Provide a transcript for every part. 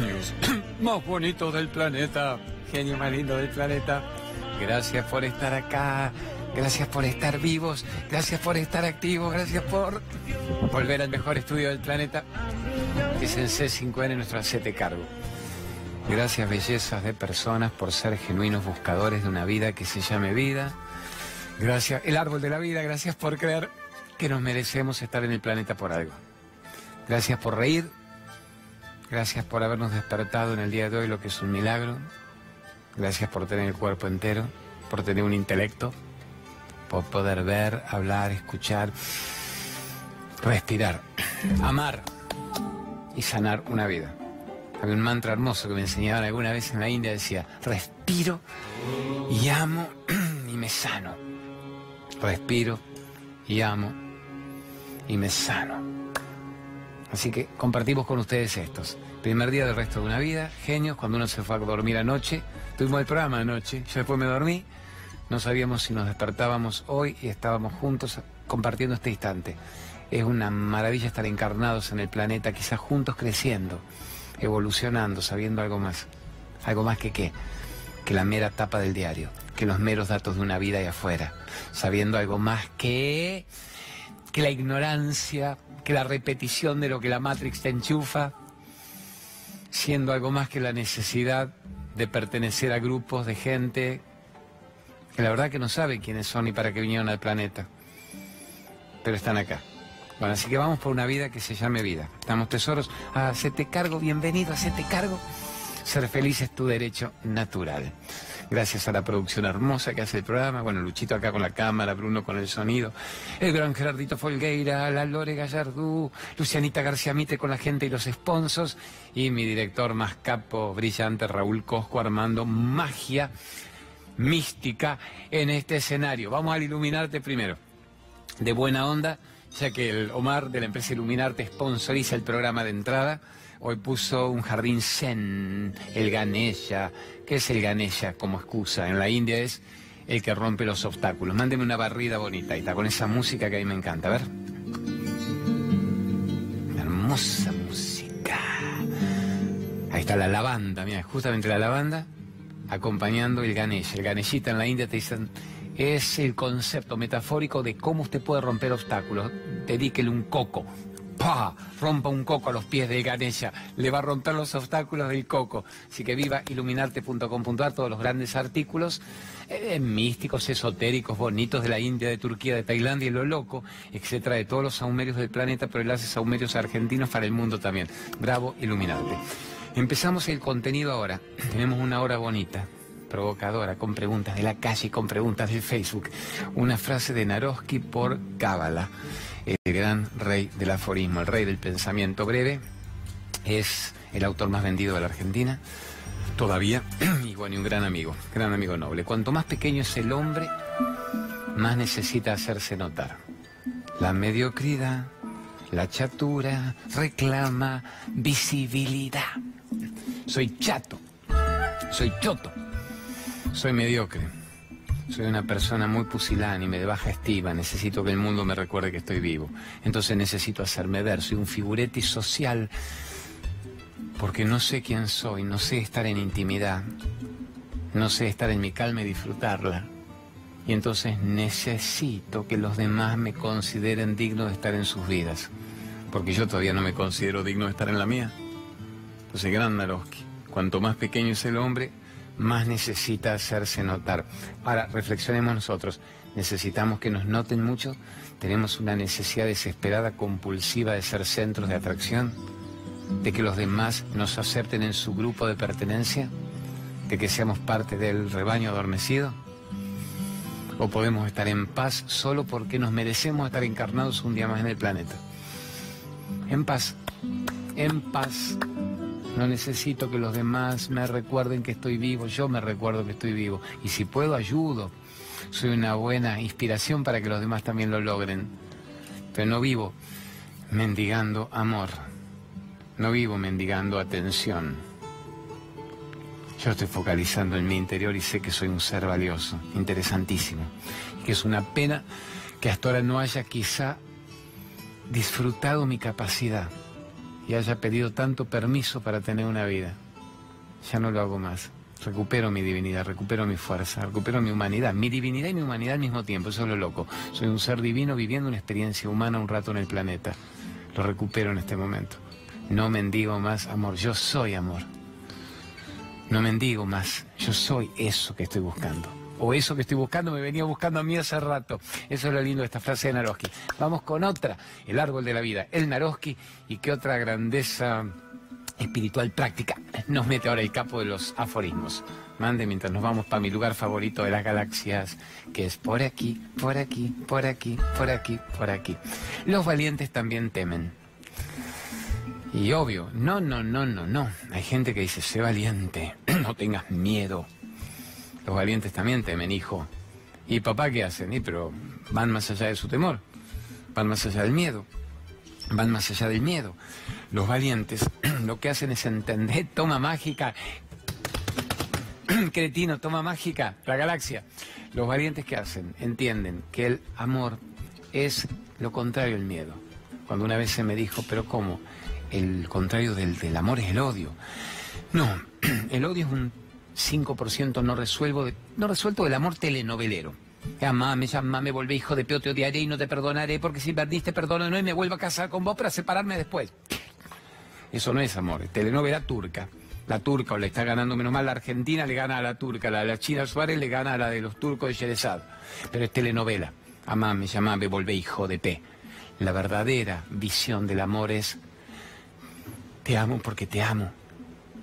más bonitos del planeta, genio más lindo del planeta. Gracias por estar acá, gracias por estar vivos, gracias por estar activos, gracias por volver al mejor estudio del planeta. Es el C5N nuestro hacete cargo. Gracias bellezas de personas por ser genuinos buscadores de una vida que se llame vida. Gracias, el árbol de la vida, gracias por creer que nos merecemos estar en el planeta por algo. Gracias por reír, gracias por habernos despertado en el día de hoy, lo que es un milagro. Gracias por tener el cuerpo entero, por tener un intelecto, por poder ver, hablar, escuchar, respirar, amar y sanar una vida. Había un mantra hermoso que me enseñaban alguna vez en la India, decía, respiro y amo y me sano. Respiro y amo y me sano. Así que compartimos con ustedes estos. Primer día del resto de una vida, genios, cuando uno se fue a dormir anoche, tuvimos el programa anoche, yo después me dormí, no sabíamos si nos despertábamos hoy y estábamos juntos compartiendo este instante. Es una maravilla estar encarnados en el planeta, quizás juntos creciendo, evolucionando, sabiendo algo más. Algo más que qué, que la mera tapa del diario, que los meros datos de una vida ahí afuera, sabiendo algo más que, que la ignorancia, que la repetición de lo que la Matrix te enchufa, siendo algo más que la necesidad de pertenecer a grupos de gente que la verdad que no sabe quiénes son y para qué vinieron al planeta, pero están acá. Bueno, así que vamos por una vida que se llame vida. Damos tesoros. Hacete cargo, bienvenido, hacete cargo. Ser feliz es tu derecho natural. Gracias a la producción hermosa que hace el programa. Bueno, Luchito acá con la cámara, Bruno con el sonido. El gran Gerardito Folgueira, la Lore Gallardú, Lucianita García Mite con la gente y los sponsors. Y mi director más capo, brillante, Raúl Cosco, armando magia mística en este escenario. Vamos al iluminarte primero. De buena onda ya que el Omar de la empresa Iluminarte sponsoriza el programa de entrada. Hoy puso un jardín zen, el Ganesha. ¿Qué es el Ganesha como excusa? En la India es el que rompe los obstáculos. Mándeme una barrida bonita, y está con esa música que a mí me encanta. A ver. Hermosa música. Ahí está la lavanda, mira, justamente la lavanda acompañando el Ganesha. El Ganeshita en la India te dicen es el concepto metafórico de cómo usted puede romper obstáculos. Dedíquele un coco. ¡Pah! Rompa un coco a los pies de Ganesha. Le va a romper los obstáculos del coco. Así que viva iluminarte.com.ar, todos los grandes artículos eh, místicos, esotéricos, bonitos de la India, de Turquía, de Tailandia y lo loco, etcétera, de todos los saumerios del planeta, pero hace saumerios argentinos para el mundo también. Bravo, iluminarte. Empezamos el contenido ahora. Tenemos una hora bonita provocadora, con preguntas de la calle, con preguntas del Facebook. Una frase de Naroski por Cábala, el gran rey del aforismo, el rey del pensamiento breve. Es el autor más vendido de la Argentina, todavía, y bueno, y un gran amigo, gran amigo noble. Cuanto más pequeño es el hombre, más necesita hacerse notar. La mediocridad, la chatura, reclama visibilidad. Soy chato, soy choto soy mediocre. Soy una persona muy pusilánime, de baja estima. Necesito que el mundo me recuerde que estoy vivo. Entonces necesito hacerme ver. Soy un figuretti social porque no sé quién soy, no sé estar en intimidad, no sé estar en mi calma y disfrutarla. Y entonces necesito que los demás me consideren digno de estar en sus vidas. Porque yo todavía no me considero digno de estar en la mía. Entonces, gran Naroski. Cuanto más pequeño es el hombre, más necesita hacerse notar. Ahora, reflexionemos nosotros. ¿Necesitamos que nos noten mucho? ¿Tenemos una necesidad desesperada, compulsiva de ser centros de atracción? ¿De que los demás nos acepten en su grupo de pertenencia? ¿De que seamos parte del rebaño adormecido? ¿O podemos estar en paz solo porque nos merecemos estar encarnados un día más en el planeta? En paz, en paz. No necesito que los demás me recuerden que estoy vivo, yo me recuerdo que estoy vivo. Y si puedo, ayudo. Soy una buena inspiración para que los demás también lo logren. Pero no vivo mendigando amor. No vivo mendigando atención. Yo estoy focalizando en mi interior y sé que soy un ser valioso, interesantísimo. Y que es una pena que hasta ahora no haya quizá disfrutado mi capacidad y haya pedido tanto permiso para tener una vida. Ya no lo hago más. Recupero mi divinidad, recupero mi fuerza, recupero mi humanidad, mi divinidad y mi humanidad al mismo tiempo, eso es lo loco. Soy un ser divino viviendo una experiencia humana un rato en el planeta. Lo recupero en este momento. No mendigo más amor, yo soy amor. No mendigo más, yo soy eso que estoy buscando. O eso que estoy buscando me venía buscando a mí hace rato. Eso es lo lindo de esta frase de Naroski. Vamos con otra, el árbol de la vida, el Naroski, y qué otra grandeza espiritual práctica nos mete ahora el capo de los aforismos. Mande mientras nos vamos para mi lugar favorito de las galaxias, que es por aquí, por aquí, por aquí, por aquí, por aquí. Los valientes también temen. Y obvio, no, no, no, no, no. Hay gente que dice, sé valiente, no tengas miedo. Los valientes también temen, hijo. ¿Y papá qué hacen? Y pero van más allá de su temor, van más allá del miedo, van más allá del miedo. Los valientes lo que hacen es entender, toma mágica, cretino, toma mágica, la galaxia. Los valientes que hacen entienden que el amor es lo contrario del miedo. Cuando una vez se me dijo, pero ¿cómo? El contrario del, del amor es el odio. No, el odio es un 5% no, resuelvo no resuelto del amor telenovelero. Llamame, me volvé hijo de peo, te odiaré y no te perdonaré porque si perdiste perdono no y me vuelvo a casar con vos para separarme después. Eso no es amor, telenovela turca. La turca o le está ganando menos mal, la Argentina le gana a la turca, la de la China Suárez le gana a la de los turcos de Sherezad. Pero es telenovela. Amame, llamame, volvé hijo de P. La verdadera visión del amor es te amo porque te amo.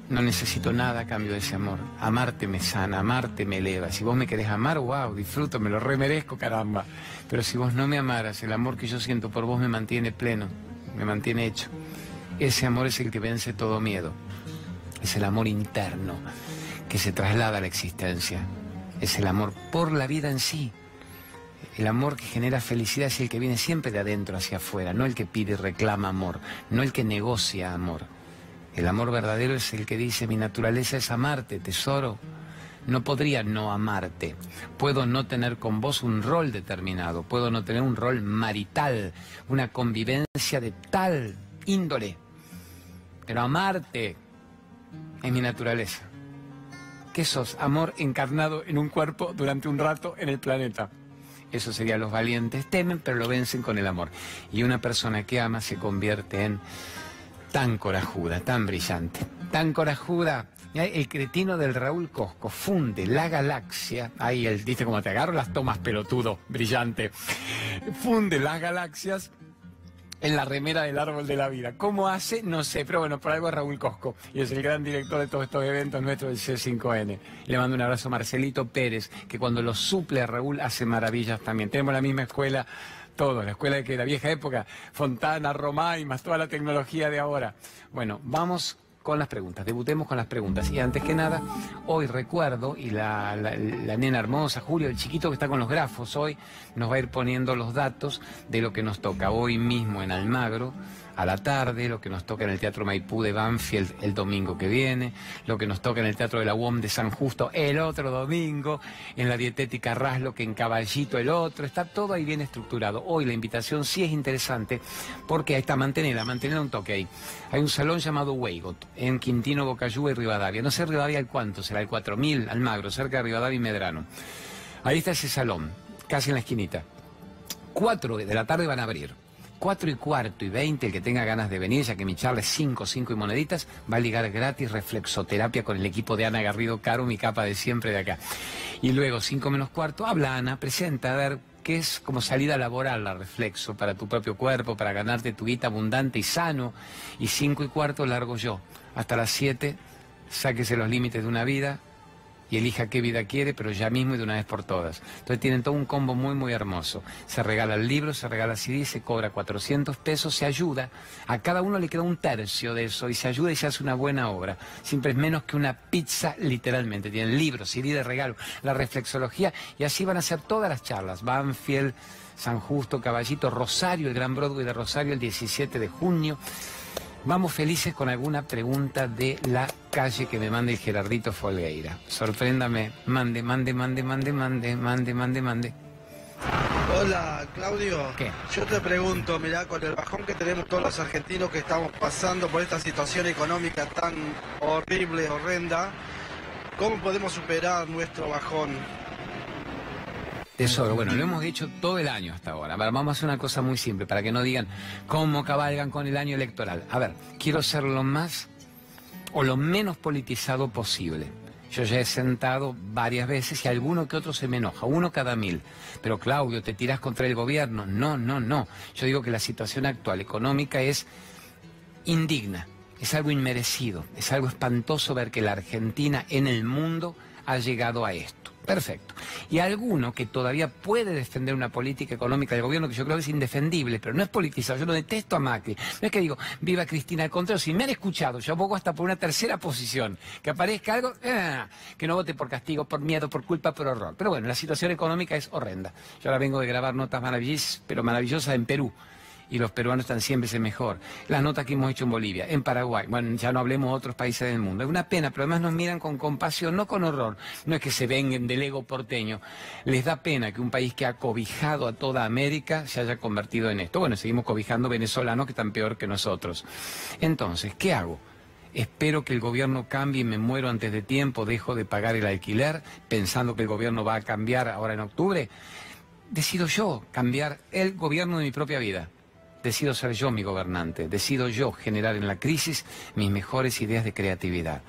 No necesito nada a cambio de ese amor. Amarte me sana, amarte me eleva. Si vos me querés amar, wow, disfruto, me lo remerezco, caramba. Pero si vos no me amaras, el amor que yo siento por vos me mantiene pleno, me mantiene hecho. Ese amor es el que vence todo miedo. Es el amor interno que se traslada a la existencia. Es el amor por la vida en sí. El amor que genera felicidad es el que viene siempre de adentro hacia afuera, no el que pide y reclama amor, no el que negocia amor. El amor verdadero es el que dice, mi naturaleza es amarte, tesoro. No podría no amarte. Puedo no tener con vos un rol determinado, puedo no tener un rol marital, una convivencia de tal índole. Pero amarte es mi naturaleza. ¿Qué sos? Amor encarnado en un cuerpo durante un rato en el planeta. Eso sería los valientes. Temen, pero lo vencen con el amor. Y una persona que ama se convierte en tan corajuda, tan brillante, tan corajuda. El cretino del Raúl Cosco funde la galaxia, ahí él dice como te agarro las tomas pelotudo, brillante, funde las galaxias en la remera del árbol de la vida. ¿Cómo hace? No sé, pero bueno, por algo es Raúl Cosco y es el gran director de todos estos eventos nuestros del C5N. Le mando un abrazo a Marcelito Pérez, que cuando lo suple a Raúl hace maravillas también. Tenemos la misma escuela todo, la escuela de que la vieja época, Fontana, Roma y más toda la tecnología de ahora. Bueno, vamos con las preguntas, debutemos con las preguntas. Y antes que nada, hoy recuerdo, y la, la, nena hermosa, Julio, el chiquito que está con los grafos, hoy nos va a ir poniendo los datos de lo que nos toca hoy mismo en Almagro a la tarde, lo que nos toca en el Teatro Maipú de Banfield el domingo que viene, lo que nos toca en el Teatro de la UOM de San Justo el otro domingo, en la Dietética Raslo que en Caballito el otro, está todo ahí bien estructurado. Hoy la invitación sí es interesante porque ahí está Mantenela, Mantenela un toque ahí. Hay un salón llamado Weigot en Quintino, Bocayuba y Rivadavia. No sé Rivadavia el cuánto, será el 4000 Almagro, cerca de Rivadavia y Medrano. Ahí está ese salón, casi en la esquinita. Cuatro de la tarde van a abrir. 4 y cuarto y 20, el que tenga ganas de venir, ya que mi charla es 5, 5 y moneditas, va a ligar gratis reflexoterapia con el equipo de Ana Garrido Caro, mi capa de siempre de acá. Y luego, 5 menos cuarto, habla Ana, presenta, a ver qué es como salida laboral la reflexo para tu propio cuerpo, para ganarte tu guita abundante y sano. Y 5 y cuarto largo yo. Hasta las 7, sáquese los límites de una vida, y elija qué vida quiere, pero ya mismo y de una vez por todas. Entonces tienen todo un combo muy, muy hermoso. Se regala el libro, se regala CD, se cobra 400 pesos, se ayuda. A cada uno le queda un tercio de eso y se ayuda y se hace una buena obra. Siempre es menos que una pizza, literalmente. Tienen libros, CD de regalo, la reflexología y así van a ser todas las charlas. Banfield, San Justo, Caballito, Rosario, el Gran Broadway de Rosario el 17 de junio. Vamos felices con alguna pregunta de la calle que me mande el Gerardito Folgueira. Sorpréndame. Mande, mande, mande, mande, mande, mande, mande, mande. Hola, Claudio. ¿Qué? Yo te pregunto, mirá, con el bajón que tenemos todos los argentinos que estamos pasando por esta situación económica tan horrible, horrenda, ¿cómo podemos superar nuestro bajón? Tesoro, bueno, lo hemos dicho todo el año hasta ahora. Vamos a hacer una cosa muy simple para que no digan cómo cabalgan con el año electoral. A ver, quiero ser lo más o lo menos politizado posible. Yo ya he sentado varias veces y alguno que otro se me enoja, uno cada mil. Pero Claudio, te tiras contra el gobierno. No, no, no. Yo digo que la situación actual económica es indigna, es algo inmerecido, es algo espantoso ver que la Argentina en el mundo ha llegado a esto. Perfecto. Y alguno que todavía puede defender una política económica del gobierno que yo creo que es indefendible, pero no es politizado. Yo lo detesto a Macri. No es que digo, viva Cristina, al contrario, si me han escuchado, yo abogo hasta por una tercera posición. Que aparezca algo, ah, que no vote por castigo, por miedo, por culpa, por horror. Pero bueno, la situación económica es horrenda. Yo ahora vengo de grabar notas maravillosas, pero maravillosas en Perú y los peruanos están siempre mejor. Las notas que hemos hecho en Bolivia, en Paraguay, bueno, ya no hablemos de otros países del mundo. Es una pena, pero además nos miran con compasión, no con horror. No es que se vengan del ego porteño. Les da pena que un país que ha cobijado a toda América se haya convertido en esto. Bueno, seguimos cobijando venezolanos que están peor que nosotros. Entonces, ¿qué hago? espero que el gobierno cambie y me muero antes de tiempo, dejo de pagar el alquiler pensando que el gobierno va a cambiar ahora en octubre. Decido yo cambiar el gobierno de mi propia vida. Decido ser yo mi gobernante, decido yo generar en la crisis mis mejores ideas de creatividad.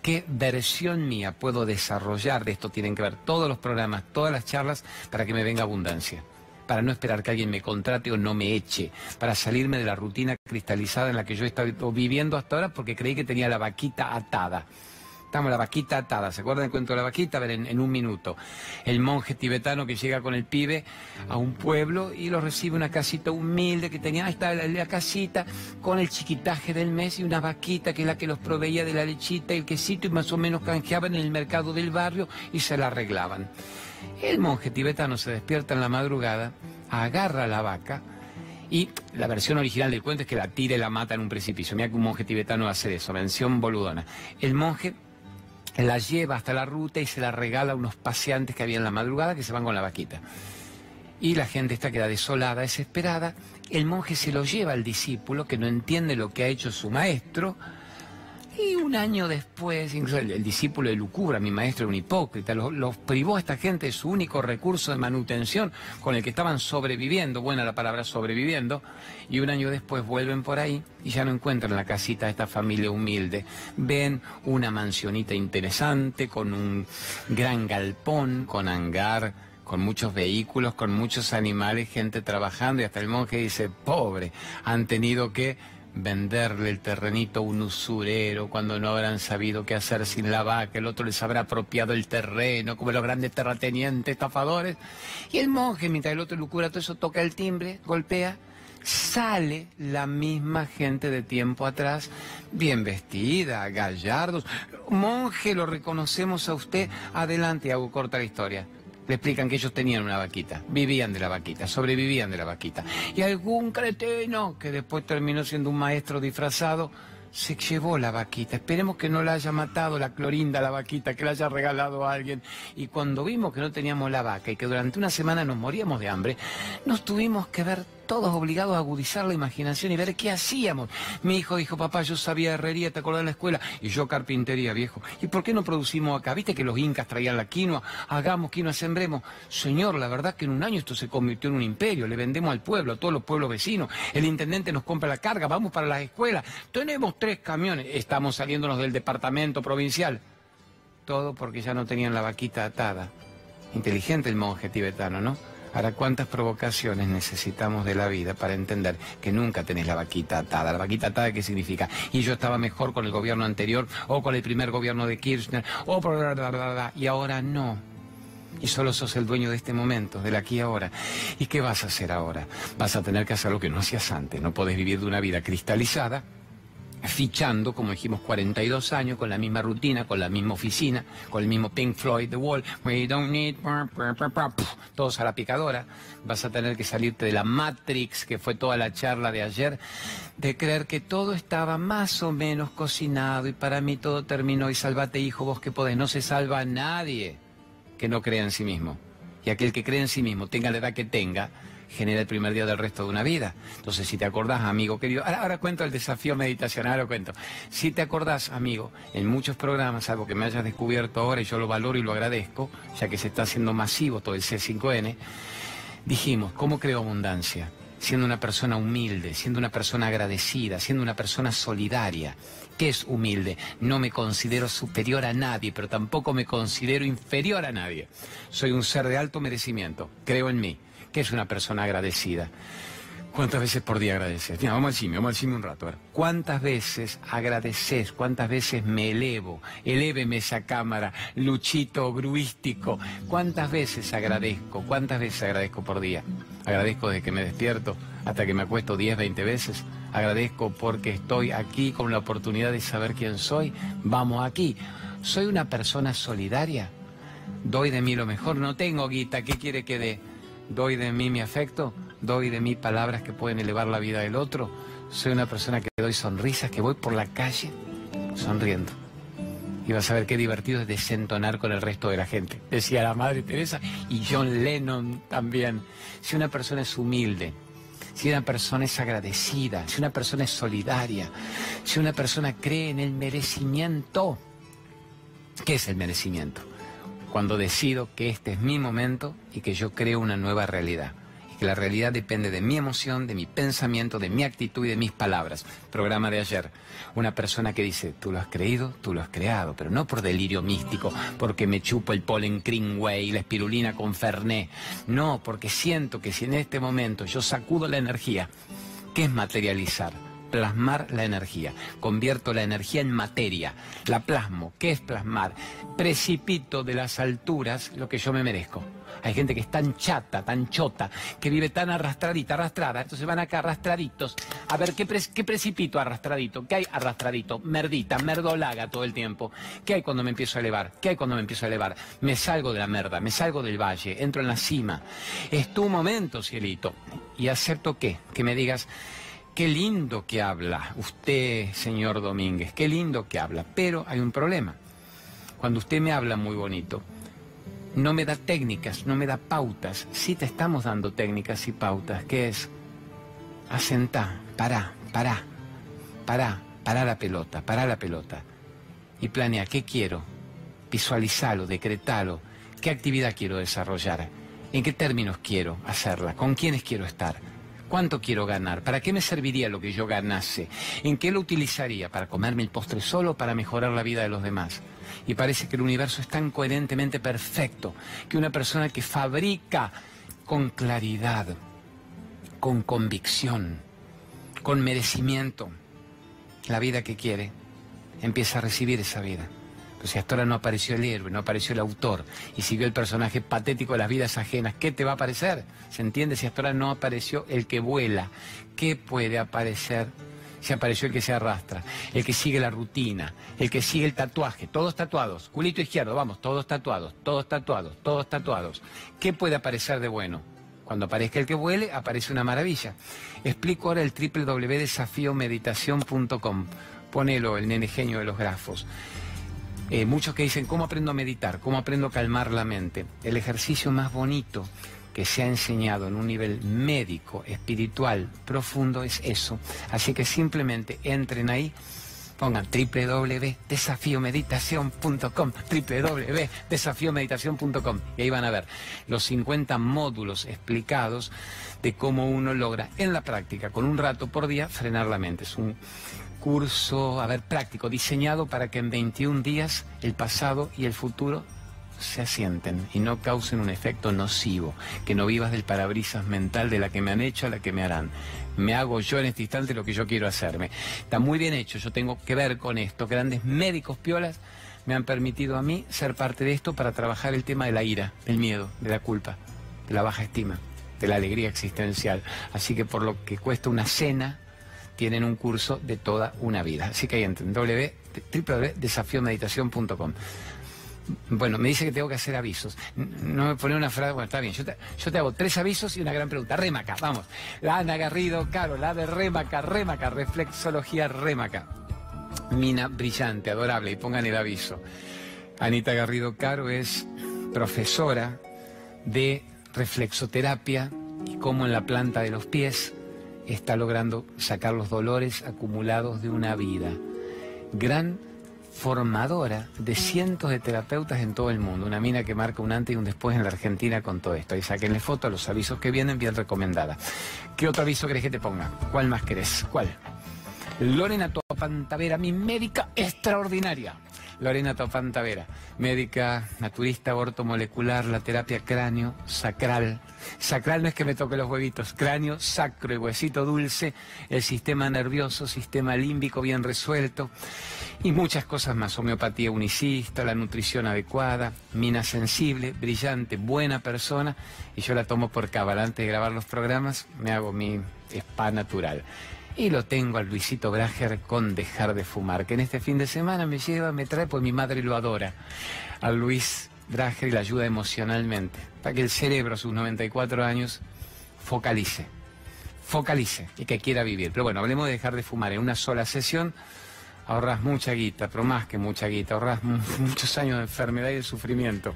¿Qué versión mía puedo desarrollar de esto? Tienen que ver todos los programas, todas las charlas para que me venga abundancia para no esperar que alguien me contrate o no me eche, para salirme de la rutina cristalizada en la que yo he estado viviendo hasta ahora porque creí que tenía la vaquita atada. Estamos la vaquita atada, ¿se acuerdan del cuento de la vaquita? A ver, en, un minuto. El monje tibetano que llega con el pibe a un pueblo y lo recibe una casita humilde que tenía, ahí está la, casita con el chiquitaje del mes y una vaquita que es la que los proveía de la lechita y el quesito y más o menos canjeaban en el mercado del barrio y se la arreglaban. El monje tibetano se despierta en la madrugada, agarra la vaca, y la versión original del cuento es que la tira y la mata en un precipicio. Mira que un monje tibetano hace eso, mención boludona. El monje la lleva hasta la ruta y se la regala a unos paseantes que había en la madrugada que se van con la vaquita. Y la gente está queda desolada, desesperada. El monje se lo lleva al discípulo que no entiende lo que ha hecho su maestro y un año después, incluso el, discípulo de Lucubra, mi maestro, un hipócrita, los, privó a esta gente de su único recurso de manutención con el que estaban sobreviviendo, buena la palabra sobreviviendo, y un año después vuelven por ahí y ya no encuentran la casita de esta familia humilde. Ven una mansionita interesante con un gran galpón, con hangar con muchos vehículos, con muchos animales, gente trabajando y hasta el monje dice, pobre, han tenido que venderle el terrenito a un usurero cuando no habrán sabido qué hacer sin la vaca, el otro les habrá apropiado el terreno, como los grandes terratenientes, estafadores. Y el monje, mientras el otro lucura todo eso, toca el timbre, golpea, sale la misma gente de tiempo atrás, bien vestida, gallardos. Monje, lo reconocemos a usted, adelante, hago corta la historia le explican que ellos tenían una vaquita, vivían de la vaquita, sobrevivían de la vaquita. Y algún cretino que después terminó siendo un maestro disfrazado, se llevó la vaquita. Esperemos que no la haya matado la clorinda, la vaquita, que la haya regalado a alguien. Y cuando vimos que no teníamos la vaca y que durante una semana nos moríamos de hambre, nos tuvimos que ver todos obligados a agudizar la imaginación y ver qué hacíamos. Mi hijo dijo, papá, yo sabía herrería, ¿te acordás de la escuela? Y yo carpintería, viejo. ¿Y por qué no producimos acá? ¿Viste que los incas traían la quinoa? Hagamos quinoa, sembremos. Señor, la verdad que en un año esto se convirtió en un imperio. Le vendemos al pueblo, a todos los pueblos vecinos. El intendente nos compra la carga, vamos para las escuelas. Tenemos tres camiones. Estamos saliéndonos del departamento provincial. Todo porque ya no tenían la vaquita atada. Inteligente el monje tibetano, ¿no? Ahora, ¿cuántas provocaciones necesitamos de la vida para entender que nunca tenés la vaquita atada? ¿La vaquita atada qué significa? Y yo estaba mejor con el gobierno anterior o con el primer gobierno de Kirchner o y ahora no. Y solo sos el dueño de este momento, del aquí y ahora. ¿Y qué vas a hacer ahora? Vas a tener que hacer lo que no hacías antes. No podés vivir de una vida cristalizada fichando, como dijimos, 42 años, con la misma rutina, con la misma oficina, con el mismo Pink Floyd, The Wall, we don't need, todos a la picadora. Vas a tener que salirte de la Matrix, que fue toda la charla de ayer, de creer que todo estaba más o menos cocinado y para mí todo terminó y salvate hijo, vos que podés. No se salva a nadie que no crea en sí mismo. Y aquel que cree en sí mismo, tenga la edad que tenga, genera el primer día del resto de una vida. Entonces, si te acordás, amigo querido, ahora, cuento el desafío meditacional, lo cuento. Si te acordás, amigo, en muchos programas, algo que me hayas descubierto ahora y yo lo valoro y lo agradezco, ya que se está haciendo masivo todo el C5N, dijimos, ¿cómo creo abundancia? Siendo una persona humilde, siendo una persona agradecida, siendo una persona solidaria. ¿Qué es humilde? No me considero superior a nadie, pero tampoco me considero inferior a nadie. Soy un ser de alto merecimiento, creo en mí. ¿Qué es una persona agradecida? ¿Cuántas veces por día agradeces? Vamos al cine, vamos al cine un rato. ¿Cuántas veces agradeces? ¿Cuántas veces me elevo? Eléveme esa cámara, luchito gruístico. ¿Cuántas veces agradezco? ¿Cuántas veces agradezco por día? Agradezco desde que me despierto hasta que me acuesto 10, 20 veces. Agradezco porque estoy aquí con la oportunidad de saber quién soy. Vamos aquí. ¿Soy una persona solidaria? ¿Doy de mí lo mejor? No tengo guita, ¿qué quiere que dé? Doy de mí mi afecto, doy de mí palabras que pueden elevar la vida del otro, soy una persona que doy sonrisas, que voy por la calle sonriendo. Y vas a ver qué divertido es desentonar con el resto de la gente. Decía la Madre Teresa y John Lennon también. Si una persona es humilde, si una persona es agradecida, si una persona es solidaria, si una persona cree en el merecimiento, ¿qué es el merecimiento? Cuando decido que este es mi momento y que yo creo una nueva realidad. Y que la realidad depende de mi emoción, de mi pensamiento, de mi actitud y de mis palabras. Programa de ayer. Una persona que dice, tú lo has creído, tú lo has creado, pero no por delirio místico, porque me chupo el polen Greenway y la espirulina con Fernet. No, porque siento que si en este momento yo sacudo la energía, ¿qué es materializar? Plasmar la energía. Convierto la energía en materia, la plasmo. ¿Qué es plasmar? Precipito de las alturas lo que yo me merezco. Hay gente que es tan chata, tan chota, que vive tan arrastradita, arrastrada. Entonces van acá arrastraditos. A ver, ¿qué, precipito arrastradito? ¿Qué hay arrastradito? Merdita, merdolaga todo el tiempo. ¿Qué hay cuando me empiezo a elevar? ¿Qué hay cuando me empiezo a elevar? Me salgo de la merda, me salgo del valle, entro en la cima. Es tu momento, cielito. Y acepto qué? Que me digas, Qué lindo que habla usted, señor Domínguez, qué lindo que habla, pero hay un problema. Cuando usted me habla muy bonito, no me da técnicas, no me da pautas. Sí te estamos dando técnicas y pautas, que es asentá, pará, pará, pará, pará la pelota, pará la pelota. Y planea, ¿qué quiero? Visualizalo, decretalo, qué actividad quiero desarrollar, en qué términos quiero hacerla, con quiénes quiero estar ¿Cuánto quiero ganar? ¿Para qué me serviría lo que yo ganase? ¿En qué lo utilizaría? ¿Para comerme el postre solo o para mejorar la vida de los demás? Y parece que el universo es tan coherentemente perfecto que una persona que fabrica con claridad, con convicción, con merecimiento la vida que quiere, empieza a recibir esa vida. Si hasta ahora no apareció el héroe, no apareció el autor y siguió el personaje patético de las vidas ajenas, ¿qué te va a aparecer? ¿Se entiende? Si hasta ahora no apareció el que vuela, ¿qué puede aparecer? Si apareció el que se arrastra, el que sigue la rutina, el que sigue el tatuaje, todos tatuados, culito izquierdo, vamos, todos tatuados, todos tatuados, todos tatuados. ¿Qué puede aparecer de bueno? Cuando aparezca el que vuele, aparece una maravilla. Explico ahora el www.desafiomeditación.com. Ponelo, el nene genio de los grafos. Eh, muchos que dicen, ¿cómo aprendo a meditar? ¿Cómo aprendo a calmar la mente? El ejercicio más bonito que se ha enseñado en un nivel médico, espiritual, profundo, es eso. Así que simplemente entren ahí, pongan www.desafiomeditación.com, www.desafiomeditación.com, y ahí van a ver los 50 módulos explicados de cómo uno logra en la práctica, con un rato por día, frenar la mente. Es un curso, a ver, práctico, diseñado para que en 21 días el pasado y el futuro se asienten y no causen un efecto nocivo, que no vivas del parabrisas mental de la que me han hecho a la que me harán. Me hago yo en este instante lo que yo quiero hacerme. Está muy bien hecho, yo tengo que ver con esto. Grandes médicos piolas me han permitido a mí ser parte de esto para trabajar el tema de la ira, del miedo, de la culpa, de la baja estima, de la alegría existencial. Así que por lo que cuesta una cena, tienen un curso de toda una vida. Así que ahí entren, www.desafiomeditación.com. Bueno, me dice que tengo que hacer avisos. No me pone una frase, bueno, está bien. Yo te, yo te hago tres avisos y una gran pregunta. Remaca, vamos. La Ana Garrido, Caro, la de Remaca, Remaca, reflexología Remaca. Mina brillante, adorable, y pongan el aviso. Anita Garrido Caro es profesora de reflexoterapia y cómo en la planta de los pies está logrando sacar los dolores acumulados de una vida. Gran formadora de cientos de terapeutas en todo el mundo. Una mina que marca un antes y un después en la Argentina con todo esto. Y saquenle foto a los avisos que vienen, bien recomendada. ¿Qué otro aviso querés que te ponga? ¿Cuál más querés? ¿Cuál? Lorena Topantavera, mi médica extraordinaria. Lorena Topantavera, médica, naturista, aborto molecular, la terapia cráneo, sacral. Sacral no es que me toque los huevitos, cráneo, sacro y huesito dulce, el sistema nervioso, sistema límbico bien resuelto y muchas cosas más. Homeopatía unicista, la nutrición adecuada, mina sensible, brillante, buena persona y yo la tomo por cabal. Antes de grabar los programas me hago mi spa natural. Y lo tengo al Luisito Brager con Dejar de Fumar, que en este fin de semana me lleva, me trae, pues mi madre lo adora. Al Luis Brager y la ayuda emocionalmente, para que el cerebro a sus 94 años focalice, focalice y que quiera vivir. Pero bueno, hablemos de dejar de fumar en una sola sesión. Ahorras mucha guita, pero más que mucha guita, ahorras muchos años de enfermedad y de sufrimiento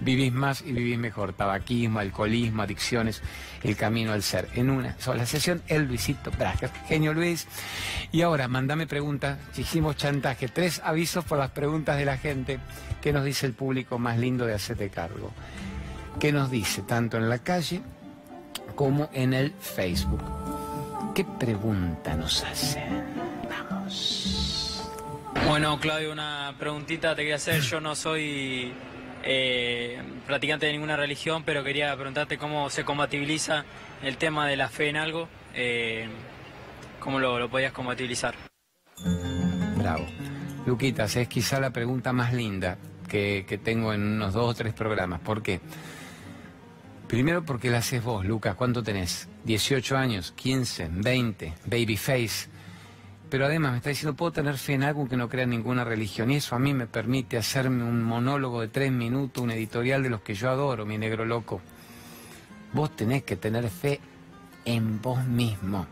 vivís más y vivís mejor. Tabaquismo, alcoholismo, adicciones, el camino al ser. En una sola sesión, el Luisito Brager. Genio Luis. Y ahora, mandame preguntas. Hicimos chantaje. Tres avisos por las preguntas de la gente. ¿Qué nos dice el público más lindo de hacerte cargo? ¿Qué nos dice tanto en la calle como en el Facebook? ¿Qué pregunta nos hacen? Vamos. Bueno, Claudio, una preguntita te quería hacer. Yo no soy eh, practicante de ninguna religión, pero quería preguntarte cómo se compatibiliza el tema de la fe en algo, eh, cómo lo, lo podías compatibilizar. Bravo. Luquitas, es quizá la pregunta más linda que, que tengo en unos dos o tres programas. ¿Por qué? Primero porque la haces vos, Lucas. ¿Cuánto tenés? ¿18 años? ¿15? ¿20? ¿Babyface? Pero además me está diciendo, puedo tener fe en algo que no crea ninguna religión. Y eso a mí me permite hacerme un monólogo de tres minutos, un editorial de los que yo adoro, mi negro loco. Vos tenés que tener fe en vos mismo.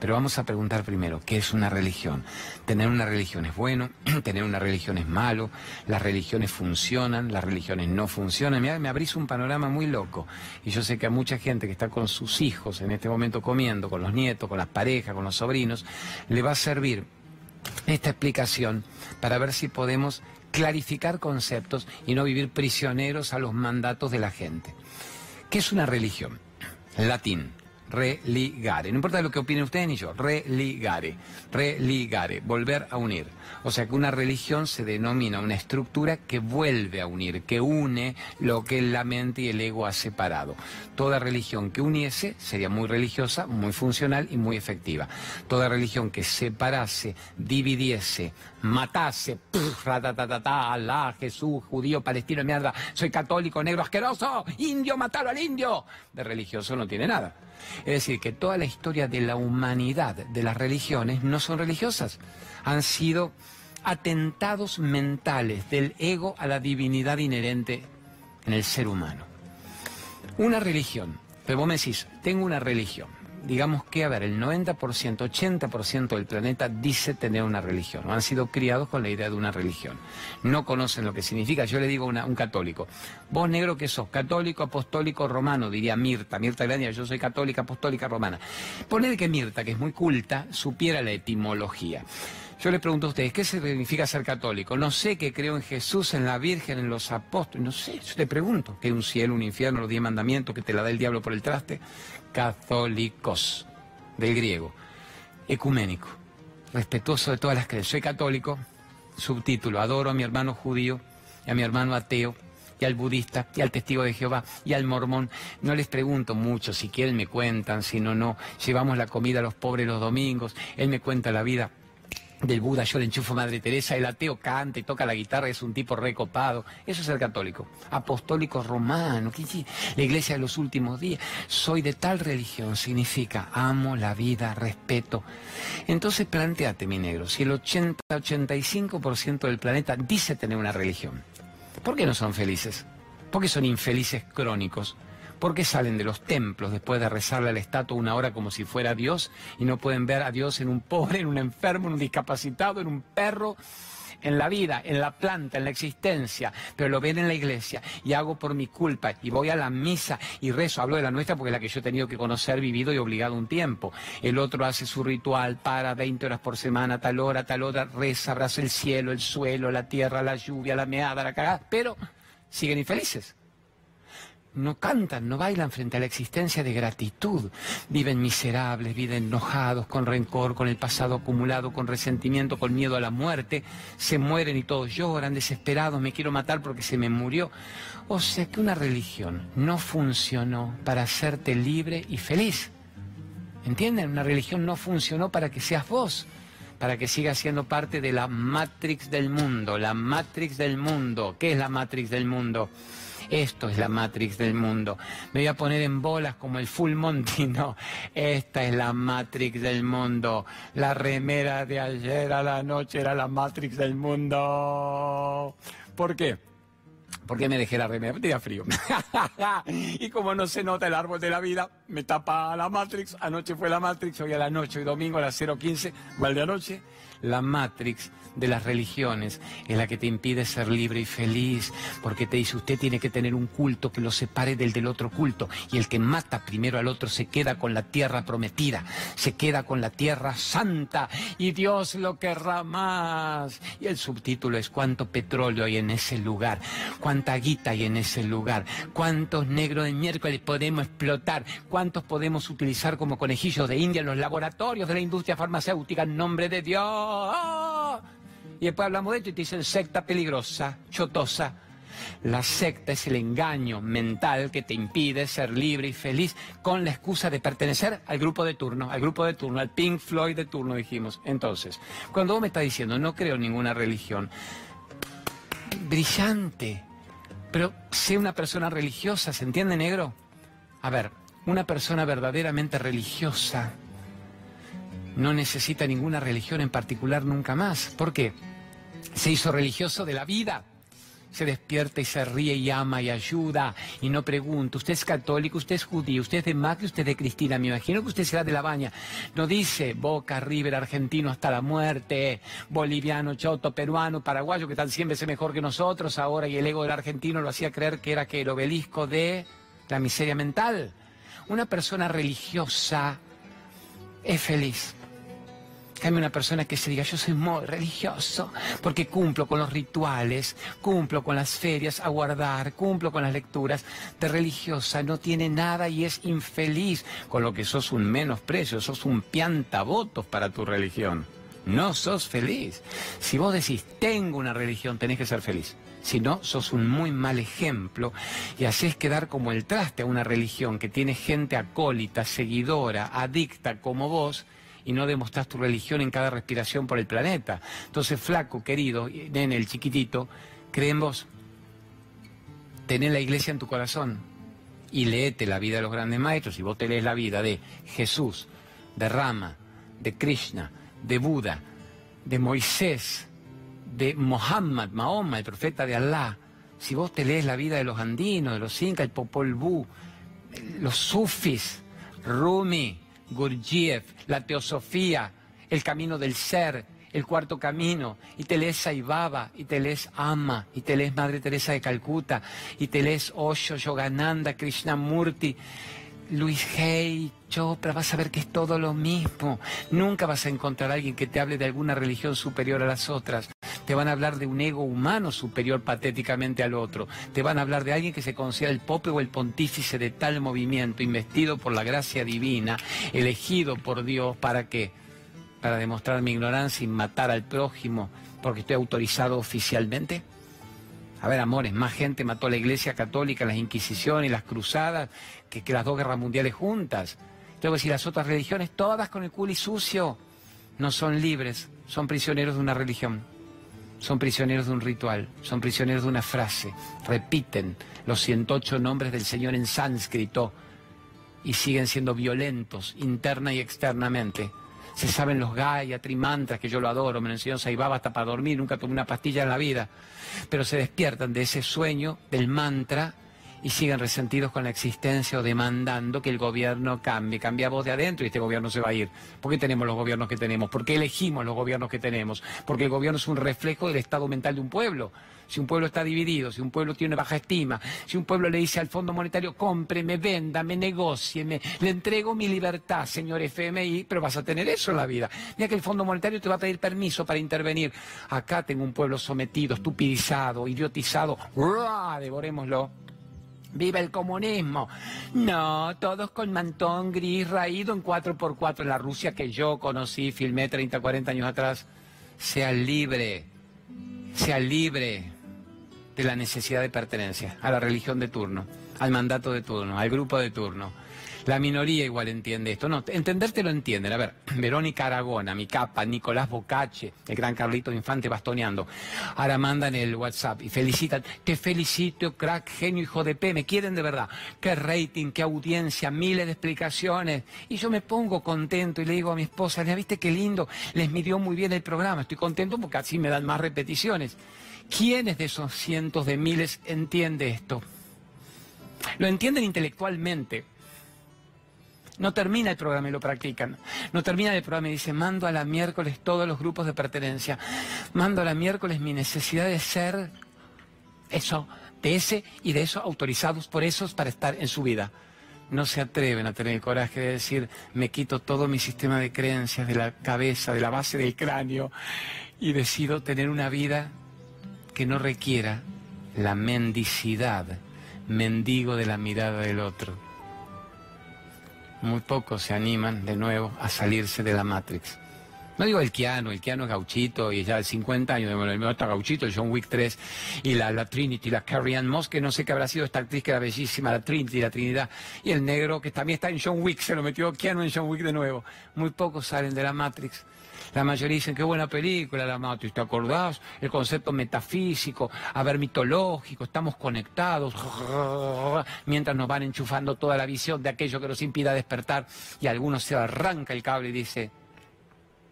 Pero vamos a preguntar primero, ¿qué es una religión? Tener una religión es bueno, tener una religión es malo, las religiones funcionan, las religiones no funcionan. Me, abrís un panorama muy loco. Y yo sé que a mucha gente que está con sus hijos en este momento comiendo, con los nietos, con las parejas, con los sobrinos, le va a servir esta explicación para ver si podemos clarificar conceptos y no vivir prisioneros a los mandatos de la gente. ¿Qué es una religión? Latín religare. No importa lo que opinen ustedes ni yo, religare, religare, volver a unir. O sea que una religión se denomina una estructura que vuelve a unir, que une lo que la mente y el ego ha separado. Toda religión que uniese sería muy religiosa, muy funcional y muy efectiva. Toda religión que separase, dividiese, matase, ratatatata, Alá, Jesús, judío, palestino, mierda, soy católico, negro, asqueroso, indio, matalo al indio. De religioso no tiene nada. Es decir, que toda la historia de la humanidad, de las religiones, no son religiosas. Han sido atentados mentales del ego a la divinidad inherente en el ser humano. Una religión, pero vos me decís, tengo una religión digamos que, a ver, el 90%, 80% del planeta dice tener una religión, o han sido criados con la idea de una religión. No conocen lo que significa. Yo le digo a un católico, vos negro que sos, católico, apostólico, romano, diría Mirta, Mirta Grania, yo soy católica, apostólica, romana. Ponele que Mirta, que es muy culta, supiera la etimología. Yo le pregunto a ustedes, ¿qué significa ser católico? No sé que creo en Jesús, en la Virgen, en los apóstoles, no sé, yo te pregunto, que hay un cielo, un infierno, los diez mandamientos, que te la da el diablo por el traste. Católicos, del griego, ecuménico, respetuoso de todas las creencias. Soy católico, subtítulo, adoro a mi hermano judío y a mi hermano ateo y al budista y al testigo de Jehová y al mormón. No les pregunto mucho, si quieren me cuentan, si no, no. Llevamos la comida a los pobres los domingos, él me cuenta la vida del Buda, yo le enchufo Madre Teresa, el ateo canta y toca la guitarra, es un tipo recopado. Eso es ser católico. Apostólico romano, la iglesia de los últimos días. Soy de tal religión, significa amo la vida, respeto. Entonces planteate, mi negro, si el 80-85% del planeta dice tener una religión, ¿por qué no son felices? ¿Por qué son infelices crónicos? ¿Por qué salen de los templos después de rezarle al estatua una hora como si fuera Dios y no pueden ver a Dios en un pobre, en un enfermo, en un discapacitado, en un perro, en la vida, en la planta, en la existencia, pero lo ven en la iglesia y hago por mi culpa y voy a la misa y rezo, hablo de la nuestra porque es la que yo he tenido que conocer, vivido y obligado un tiempo. El otro hace su ritual, para 20 horas por semana, tal hora, tal hora, reza, abraza el cielo, el suelo, la tierra, la lluvia, la meada, la cagada, pero siguen infelices no cantan, no bailan frente a la existencia de gratitud. Viven miserables, viven enojados, con rencor, con el pasado acumulado, con resentimiento, con miedo a la muerte. Se mueren y todos lloran, desesperados, me quiero matar porque se me murió. O sea que una religión no funcionó para hacerte libre y feliz. ¿Entienden? Una religión no funcionó para que seas vos para que sigas siendo parte de la Matrix del mundo, la Matrix del mundo. ¿Qué es la Matrix del mundo? Esto es la Matrix del mundo. Me voy a poner en bolas como el Full Monty, no. Esta es la Matrix del mundo. La remera de ayer a la noche era la Matrix del mundo. ¿Por qué? ¿Por qué me dejé la remera? Tenía frío. y como no se nota el árbol de la vida, me tapa la Matrix. Anoche fue la Matrix, hoy a la noche, hoy domingo a las 0.15, igual de anoche. La Matrix de las religiones es la que te impide ser libre y feliz, porque te dice usted tiene que tener un culto que lo separe del del otro culto, y el que mata primero al otro se queda con la tierra prometida, se queda con la tierra santa, y Dios lo querrá más. Y el subtítulo es cuánto petróleo hay en ese lugar, cuánta guita hay en ese lugar, cuántos negros de miércoles podemos explotar, podemos utilizar como conejillos de India en los laboratorios de la industria farmacéutica en nombre de Dios. Y después hablamos de esto y te dicen secta peligrosa, chotosa. La secta es el engaño mental que te impide ser libre y feliz con la excusa de pertenecer al grupo de turno, al grupo de turno, al Pink Floyd de turno, dijimos. Entonces, cuando vos me estás diciendo no creo en ninguna religión, brillante, pero sé una persona religiosa, ¿se entiende, negro? A ver, una persona verdaderamente religiosa no necesita ninguna religión en particular nunca más. ¿Por qué? se hizo religioso de la vida. Se despierta y se ríe y ama y ayuda y no pregunta. Usted es católico, usted es judío, usted es de Macri, usted es de Cristina. Me imagino que usted será de la baña. No dice Boca, River, argentino hasta la muerte, boliviano, choto, peruano, paraguayo, que están siempre mejor que nosotros ahora y el ego del argentino lo hacía creer que era que el obelisco de la miseria mental. Una persona religiosa es feliz Cambia una persona que se diga, yo soy muy religioso, porque cumplo con los rituales, cumplo con las ferias a guardar, cumplo con las lecturas. De religiosa no tiene nada y es infeliz, con lo que sos un menosprecio, sos un piantavotos para tu religión. No sos feliz. Si vos decís, tengo una religión, tenés que ser feliz. Si no, sos un muy mal ejemplo y haces quedar como el traste a una religión que tiene gente acólita, seguidora, adicta como vos y no demostrás tu religión en cada respiración por el planeta. Entonces, flaco, querido, nene, el chiquitito, cree en vos. Tené la iglesia en tu corazón y léete la vida de los grandes maestros. Y vos te lees la vida de Jesús, de Rama, de Krishna, de Buda, de Moisés, de Mohammed, Mahoma, el profeta de Allah. Si vos te lees la vida de los andinos, de los incas, el Popol Vuh, los sufis, Rumi, Gurdjieff, la teosofía, el camino del ser, el cuarto camino, y te lees Saibaba, y te lees Ama, y te lees Madre Teresa de Calcuta, y te lees Osho, Yogananda, Krishnamurti, Luis Hay, Chopra, vas a ver que es todo lo mismo. Nunca vas a encontrar a alguien que te hable de alguna religión superior a las otras. Te van a hablar de un ego humano superior patéticamente al otro. Te van a hablar de alguien que se considera el pope o el pontífice de tal movimiento, investido por la gracia divina, elegido por Dios, ¿para qué? Para demostrar mi ignorancia y matar al prójimo porque estoy autorizado oficialmente. A ver, amores, más gente mató a la Iglesia Católica, las Inquisiciones las Cruzadas que, las dos guerras mundiales juntas. Tengo que decir, las otras religiones, todas con el culo y sucio, no son libres, son prisioneros de una religión, son prisioneros de un ritual, son prisioneros de una frase, repiten los 108 nombres del Señor en sánscrito y siguen siendo violentos interna y externamente se saben los Gayatri mantras, que yo lo adoro, me lo enseñó Saibaba hasta para dormir, nunca tomé una pastilla en la vida. Pero se despiertan de ese sueño, del mantra, y siguen resentidos con la existencia o demandando que el gobierno cambie. Cambia voz de adentro y este gobierno se va a ir. ¿Por qué tenemos los gobiernos que tenemos? ¿Por qué elegimos los gobiernos que tenemos? Porque el gobierno es un reflejo del estado mental de un pueblo. Si un pueblo está dividido, si un pueblo tiene baja estima, si un pueblo le dice al Fondo Monetario, cómpreme, venda, me negocie, me, le entrego mi libertad, señor FMI, pero vas a tener eso en la vida. Mira que el Fondo Monetario te va a pedir permiso para intervenir. Acá tengo un pueblo sometido, estupidizado, idiotizado. Devorémoslo. ¡Viva el comunismo! No, todos con mantón gris raído en 4x4 en la Rusia que yo conocí, filmé 30, 40 años atrás. Sea libre, sea libre de la necesidad de pertenencia a la religión de turno, al mandato de turno, al grupo de turno. La minoría igual entiende esto. No, entenderte lo entienden. A ver, Verónica Aragona, mi capa, Nicolás Bocache, el gran Carlito Infante bastoneando. Ahora mandan el WhatsApp y felicitan. Te felicito, crack, genio, hijo de P. Me quieren de verdad. Qué rating, qué audiencia, miles de explicaciones. Y yo me pongo contento y le digo a mi esposa, ¿ya viste qué lindo? Les midió muy bien el programa. Estoy contento porque así me dan más repeticiones. ¿Quiénes de esos cientos de miles entiende esto? Lo entienden intelectualmente no termina el programa y lo practican. No termina el programa y dice, mando a la miércoles todos los grupos de pertenencia. Mando a la miércoles mi necesidad de ser eso, de ese y de eso autorizados por esos para estar en su vida. No se atreven a tener el coraje de decir, me quito todo mi sistema de creencias de la cabeza, de la base del cráneo y decido tener una vida que no requiera la mendicidad, mendigo de la mirada del otro muy pocos se animan de nuevo a salirse de la Matrix. No digo el Keanu, el Keanu es gauchito y ya de 50 años, bueno, el está gauchito, el John Wick 3 y la, la Trinity, la Carrie Ann Moss, que no sé qué habrá sido esta actriz que era bellísima, la Trinity, la Trinidad, y el negro que también está en John Wick, se lo metió Keanu en John Wick de nuevo. Muy pocos salen de la Matrix. La mayoría dicen, qué buena película la Matrix, ¿te acordás? El concepto metafísico, a ver, mitológico, estamos conectados, mientras nos van enchufando toda la visión de aquello que nos impida despertar y algunos se arranca el cable y dice,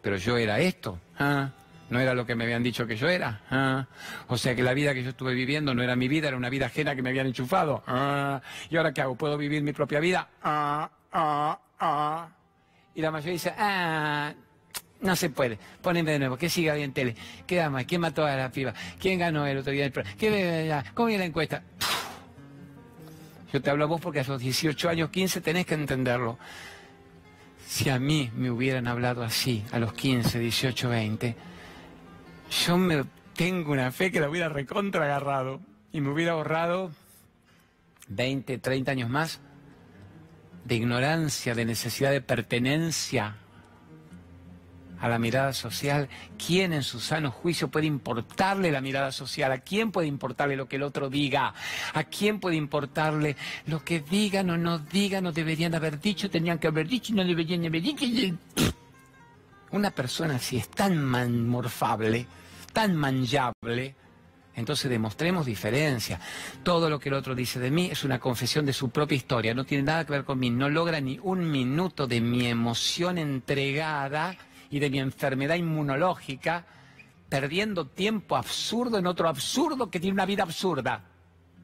pero yo era esto, ¿ah? no era lo que me habían dicho que yo era. ¿ah? O sea que la vida que yo estuve viviendo no era mi vida, era una vida ajena que me habían enchufado. ¿ah? ¿Y ahora qué hago? ¿Puedo vivir mi propia vida? Y la mayoría dice, ah, no se puede. Póneme de nuevo. ¿Qué sigue ahí en tele? ¿Qué más? ¿Quién mató a la piba? ¿Quién ganó el otro día? ¿Qué, ¿Cómo viene la encuesta? Yo te hablo a vos porque a los 18 años, 15, tenés que entenderlo. Si a mí me hubieran hablado así, a los 15, 18, 20, yo me tengo una fe que la hubiera recontra agarrado y me hubiera ahorrado 20, 30 años más de ignorancia, de necesidad de pertenencia a la mirada social, ¿quién en su sano juicio puede importarle la mirada social? ¿A quién puede importarle lo que el otro diga? ¿A quién puede importarle lo que digan o no digan o deberían haber dicho, tenían que haber dicho y no deberían haber dicho? Una persona así es tan manmorfable, tan manjable, entonces demostremos diferencia. Todo lo que el otro dice de mí es una confesión de su propia historia, no tiene nada que ver con mí, no logra ni un minuto de mi emoción entregada y de mi enfermedad inmunológica, perdiendo tiempo absurdo en otro absurdo que tiene una vida absurda.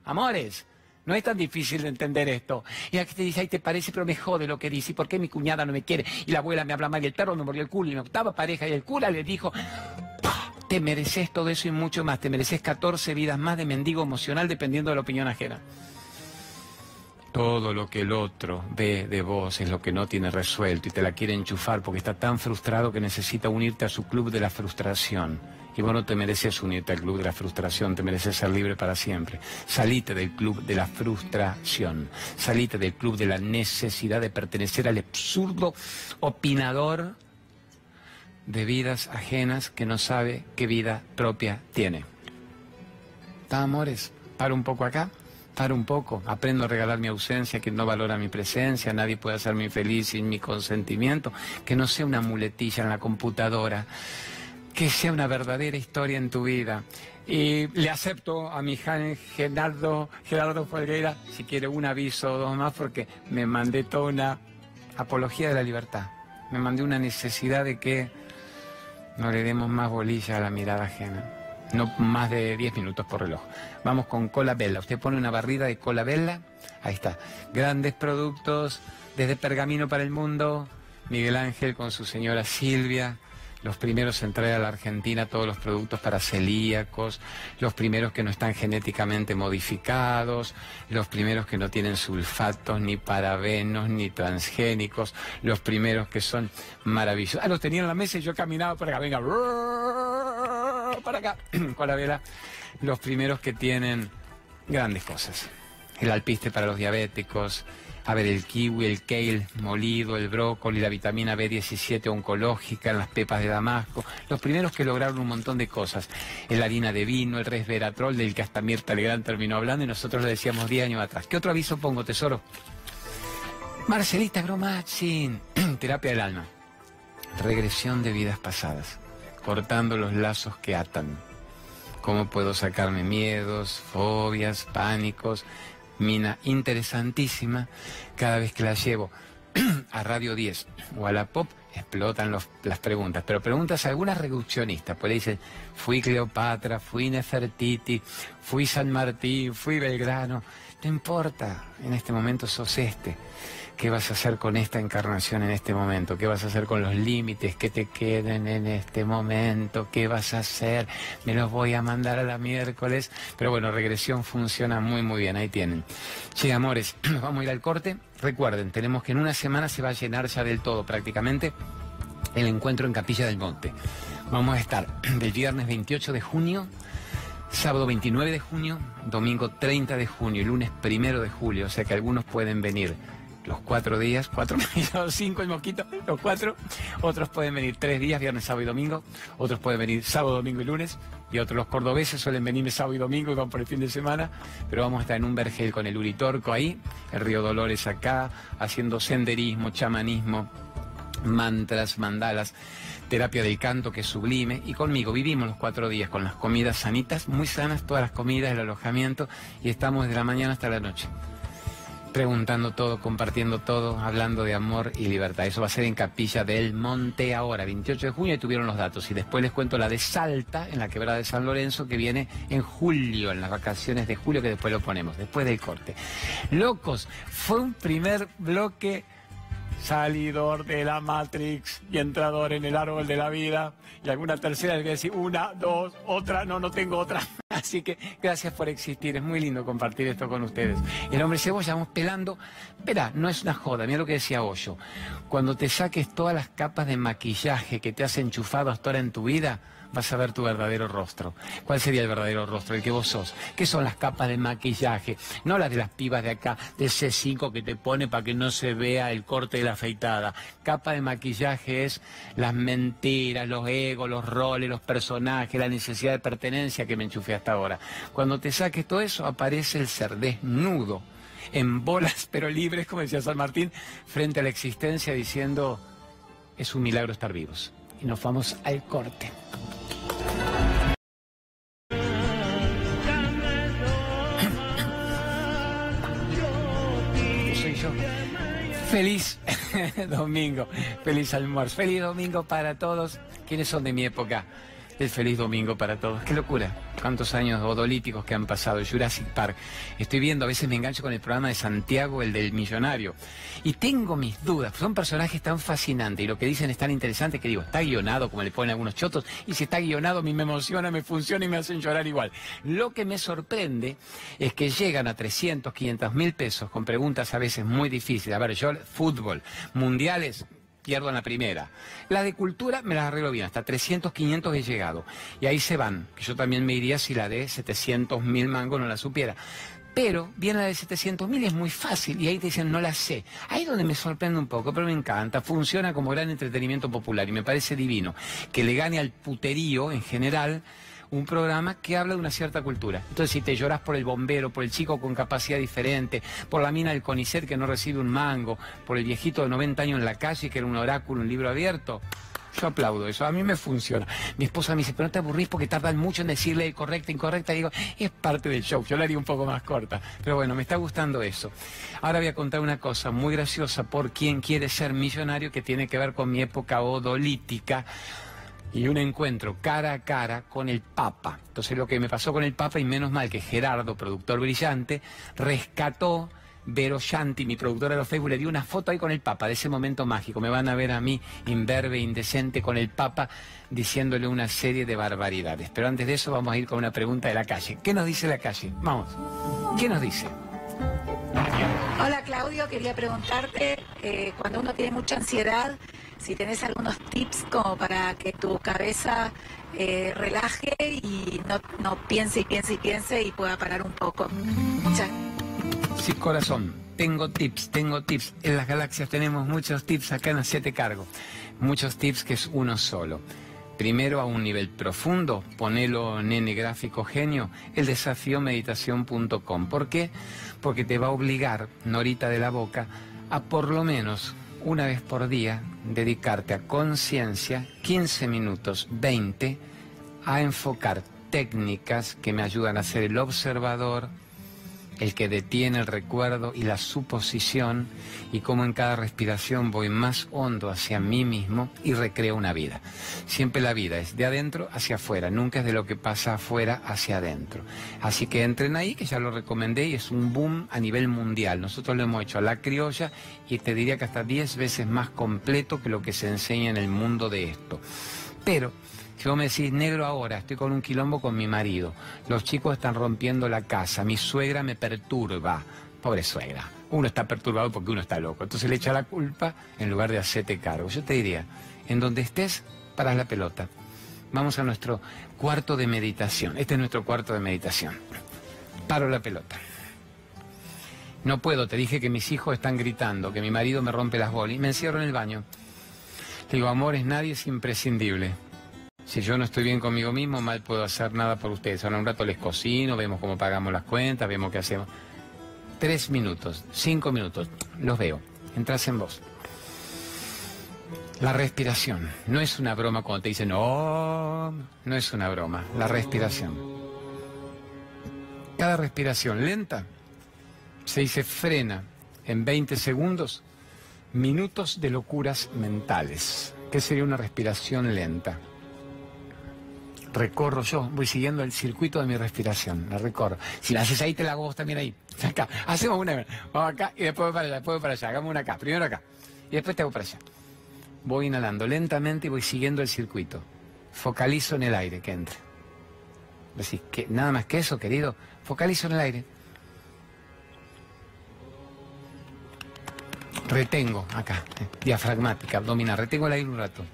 Amores, no es tan difícil de entender esto. Y aquí te dice, ay, te parece, pero me jode lo que dice. ¿Y por qué mi cuñada no me quiere? Y la abuela me habla mal y el perro me murió el culo y mi octava pareja y el cura le dijo, te mereces todo eso y mucho más. Te mereces 14 vidas más de mendigo emocional dependiendo de la opinión ajena. Todo lo que el otro ve de vos es lo que no tiene resuelto y te la quiere enchufar porque está tan frustrado que necesita unirte a su club de la frustración. Y vos no te mereces unirte al club de la frustración, te mereces ser libre para siempre. Salite del club de la frustración, salite del club de la necesidad de pertenecer al absurdo opinador de vidas ajenas que no sabe qué vida propia tiene. ¿Está, amores? Para un poco acá. Para un poco, aprendo a regalar mi ausencia, que no valora mi presencia, nadie puede hacerme feliz sin mi consentimiento, que no sea una muletilla en la computadora, que sea una verdadera historia en tu vida. Y le acepto a mi Gerardo, Gerardo Folgueira, si quiere un aviso o dos más, porque me mandé toda una apología de la libertad. Me mandé una necesidad de que no le demos más bolilla a la mirada ajena. No más de 10 minutos por reloj. Vamos con cola bella. Usted pone una barrida de cola bella, ahí está. Grandes productos, desde Pergamino para el Mundo, Miguel Ángel con su señora Silvia, los primeros en traer a la Argentina todos los productos para celíacos, los primeros que no están genéticamente modificados, los primeros que no tienen sulfatos, ni parabenos, ni transgénicos, los primeros que son maravillosos. Ah, los tenía en la mesa y yo caminaba por acá, venga, para acá, con la vela, los primeros que tienen grandes cosas. El alpiste para los diabéticos, a ver, el kiwi, el kale molido, el brócoli, la vitamina B17 oncológica, las pepas de Damasco, los primeros que lograron un montón de cosas. El harina de vino, el resveratrol, del que hasta Mirta Legrand terminó hablando y nosotros le decíamos 10 años atrás. ¿Qué otro aviso pongo, tesoro? Marcelita Gromachin, terapia del alma. Regresión de vidas pasadas, cortando los lazos que atan. ¿Cómo puedo sacarme miedos, fobias, pánicos? mina interesantísima, cada vez que la llevo a Radio 10 o a la Pop, explotan las preguntas, pero preguntas algunas reduccionistas, pues le dicen, fui Cleopatra, fui Nefertiti, fui San Martín, fui Belgrano, no importa, en este momento sos este. ¿Qué vas a hacer con esta encarnación en este momento? ¿Qué vas a hacer con los límites que te queden en este momento? ¿Qué vas a hacer? Me los voy a mandar a la miércoles. Pero bueno, regresión funciona muy, muy bien. Ahí tienen. Sí, amores, vamos a ir al corte. Recuerden, tenemos que en una semana se va a llenar ya del todo prácticamente el encuentro en Capilla del Monte. Vamos a estar del viernes 28 de junio sábado 29 de junio, domingo 30 de junio y lunes 1 de julio, o sea que algunos pueden venir los cuatro días, cuatro, cinco el mosquito, los cuatro. Otros pueden venir tres días, viernes, sábado y domingo. Otros pueden venir sábado, domingo y lunes. Y otros, los cordobeses, suelen venir sábado y domingo y van por el fin de semana. Pero vamos a estar en un vergel con el Uritorco ahí, el río Dolores acá, haciendo senderismo, chamanismo, mantras, mandalas, terapia del canto que es sublime. Y conmigo vivimos los cuatro días con las comidas sanitas, muy sanas, todas las comidas, el alojamiento. Y estamos desde la mañana hasta la noche preguntando todo, compartiendo todo, hablando de amor y libertad. Eso va a ser en Capilla del Monte ahora, 28 de junio, y tuvieron los datos. Y después les cuento la de Salta, en la quebrada de San Lorenzo, que viene en julio, en las vacaciones de julio, que después lo ponemos, después del corte. Locos, fue un primer bloque salidor de la Matrix y entrador en el árbol de la vida. Y alguna tercera, que decir una, dos, otra, no, no tengo otra. Así que gracias por existir, es muy lindo compartir esto con ustedes. El hombre cebolla, vamos pelando. Espera, no es una joda, mira lo que decía Hoyo. Cuando te saques todas las capas de maquillaje que te has enchufado hasta ahora en tu vida, vas a ver tu verdadero rostro. ¿Cuál sería el verdadero rostro? El que vos sos. ¿Qué son las capas de maquillaje? No las de las pibas de acá, de C5 que te pone para que no se vea el corte de la afeitada. Capa de maquillaje es las mentiras, los egos, los roles, los personajes, la necesidad de pertenencia que me enchufé hasta ahora. Cuando te saques todo eso, aparece el ser desnudo, en bolas pero libres, como decía San Martín, frente a la existencia diciendo, es un milagro estar vivos. Y nos vamos al corte. Feliz domingo, feliz almuerzo, feliz domingo para todos. ¿Quiénes son de mi época? El feliz domingo para todos. Qué locura. Cuántos años odolíticos que han pasado. Jurassic Park. Estoy viendo, a veces me engancho con el programa de Santiago, el del millonario. Y tengo mis dudas. Son personajes tan fascinantes y lo que dicen es tan interesante que digo, está guionado, como le ponen algunos chotos. Y si está guionado, a mí me emociona, me funciona y me hacen llorar igual. Lo que me sorprende es que llegan a 300, 500 mil pesos con preguntas a veces muy difíciles. A ver, yo, fútbol, mundiales, pierdo en la primera. La de cultura me las arreglo bien, hasta 300, 500 he llegado. Y ahí se van, que yo también me iría si la de 700 mil mangos no la supiera. Pero viene la de 700 mil es muy fácil y ahí te dicen no la sé. Ahí es donde me sorprende un poco, pero me encanta. Funciona como gran entretenimiento popular y me parece divino que le gane al puterío en general un programa que habla de una cierta cultura. Entonces, si te lloras por el bombero, por el chico con capacidad diferente, por la mina del CONICET que no recibe un mango, por el viejito de 90 años en la calle que era un oráculo, un libro abierto, yo aplaudo eso, a mí me funciona. Mi esposa me dice, pero no te aburrís porque tardan mucho en decirle correcta, incorrecta. Y digo, es parte del show, yo la haría un poco más corta. Pero bueno, me está gustando eso. Ahora voy a contar una cosa muy graciosa por quien quiere ser millonario que tiene que ver con mi época odolítica y un encuentro cara a cara con el Papa. Entonces lo que me pasó con el Papa, y menos mal que Gerardo, productor brillante, rescató Vero Shanti, mi productora de los Facebook, le dio una foto ahí con el Papa, de ese momento mágico. Me van a ver a mí, imberbe, indecente, con el Papa, diciéndole una serie de barbaridades. Pero antes de eso vamos a ir con una pregunta de la calle. ¿Qué nos dice la calle? Vamos. ¿Qué nos dice? Hola Claudio, quería preguntarte, eh, cuando uno tiene mucha ansiedad, si tenés algunos tips como para que tu cabeza eh, relaje y no, no piense y piense y piense y pueda parar un poco. Muchas Sí, corazón. Tengo tips, tengo tips. En las galaxias tenemos muchos tips acá en Siete Cargo. Muchos tips que es uno solo. Primero a un nivel profundo, ponelo nene gráfico genio, el desafío meditación.com. ¿Por qué? Porque te va a obligar, Norita de la Boca, a por lo menos una vez por día dedicarte a conciencia, 15 minutos, 20, a enfocar técnicas que me ayudan a ser el observador, el que detiene el recuerdo y la suposición y cómo en cada respiración voy más hondo hacia mí mismo y recreo una vida. Siempre la vida es de adentro hacia afuera, nunca es de lo que pasa afuera hacia adentro. Así que entren ahí, que ya lo recomendé y es un boom a nivel mundial. Nosotros lo hemos hecho a la criolla y te diría que hasta 10 veces más completo que lo que se enseña en el mundo de esto. Pero si vos me decís, negro ahora, estoy con un quilombo con mi marido, los chicos están rompiendo la casa, mi suegra me perturba, pobre suegra, uno está perturbado porque uno está loco, entonces le echa la culpa en lugar de hacerte cargo. Yo te diría, en donde estés, paras la pelota. Vamos a nuestro cuarto de meditación. Este es nuestro cuarto de meditación. Paro la pelota. No puedo, te dije que mis hijos están gritando, que mi marido me rompe las bolas me encierro en el baño. Le digo, amor, es nadie, es imprescindible. Si yo no estoy bien conmigo mismo, mal puedo hacer nada por ustedes. Ahora un rato les cocino, vemos cómo pagamos las cuentas, vemos qué hacemos. Tres minutos, cinco minutos, los veo. Entras en vos. La respiración. No es una broma cuando te dicen, no, no es una broma. La respiración. Cada respiración lenta se dice frena en 20 segundos minutos de locuras mentales. ¿Qué sería una respiración lenta? Recorro yo, voy siguiendo el circuito de mi respiración, la recorro. Si la haces ahí, te la hago vos también ahí. Acá. Hacemos una, vamos acá y después para allá, después para allá. Hagamos una acá, primero acá y después te hago para allá. Voy inhalando lentamente y voy siguiendo el circuito. Focalizo en el aire que entre. Decís, que nada más que eso, querido. Focalizo en el aire. Retengo acá, eh, diafragmática, abdominal. Retengo el aire un rato.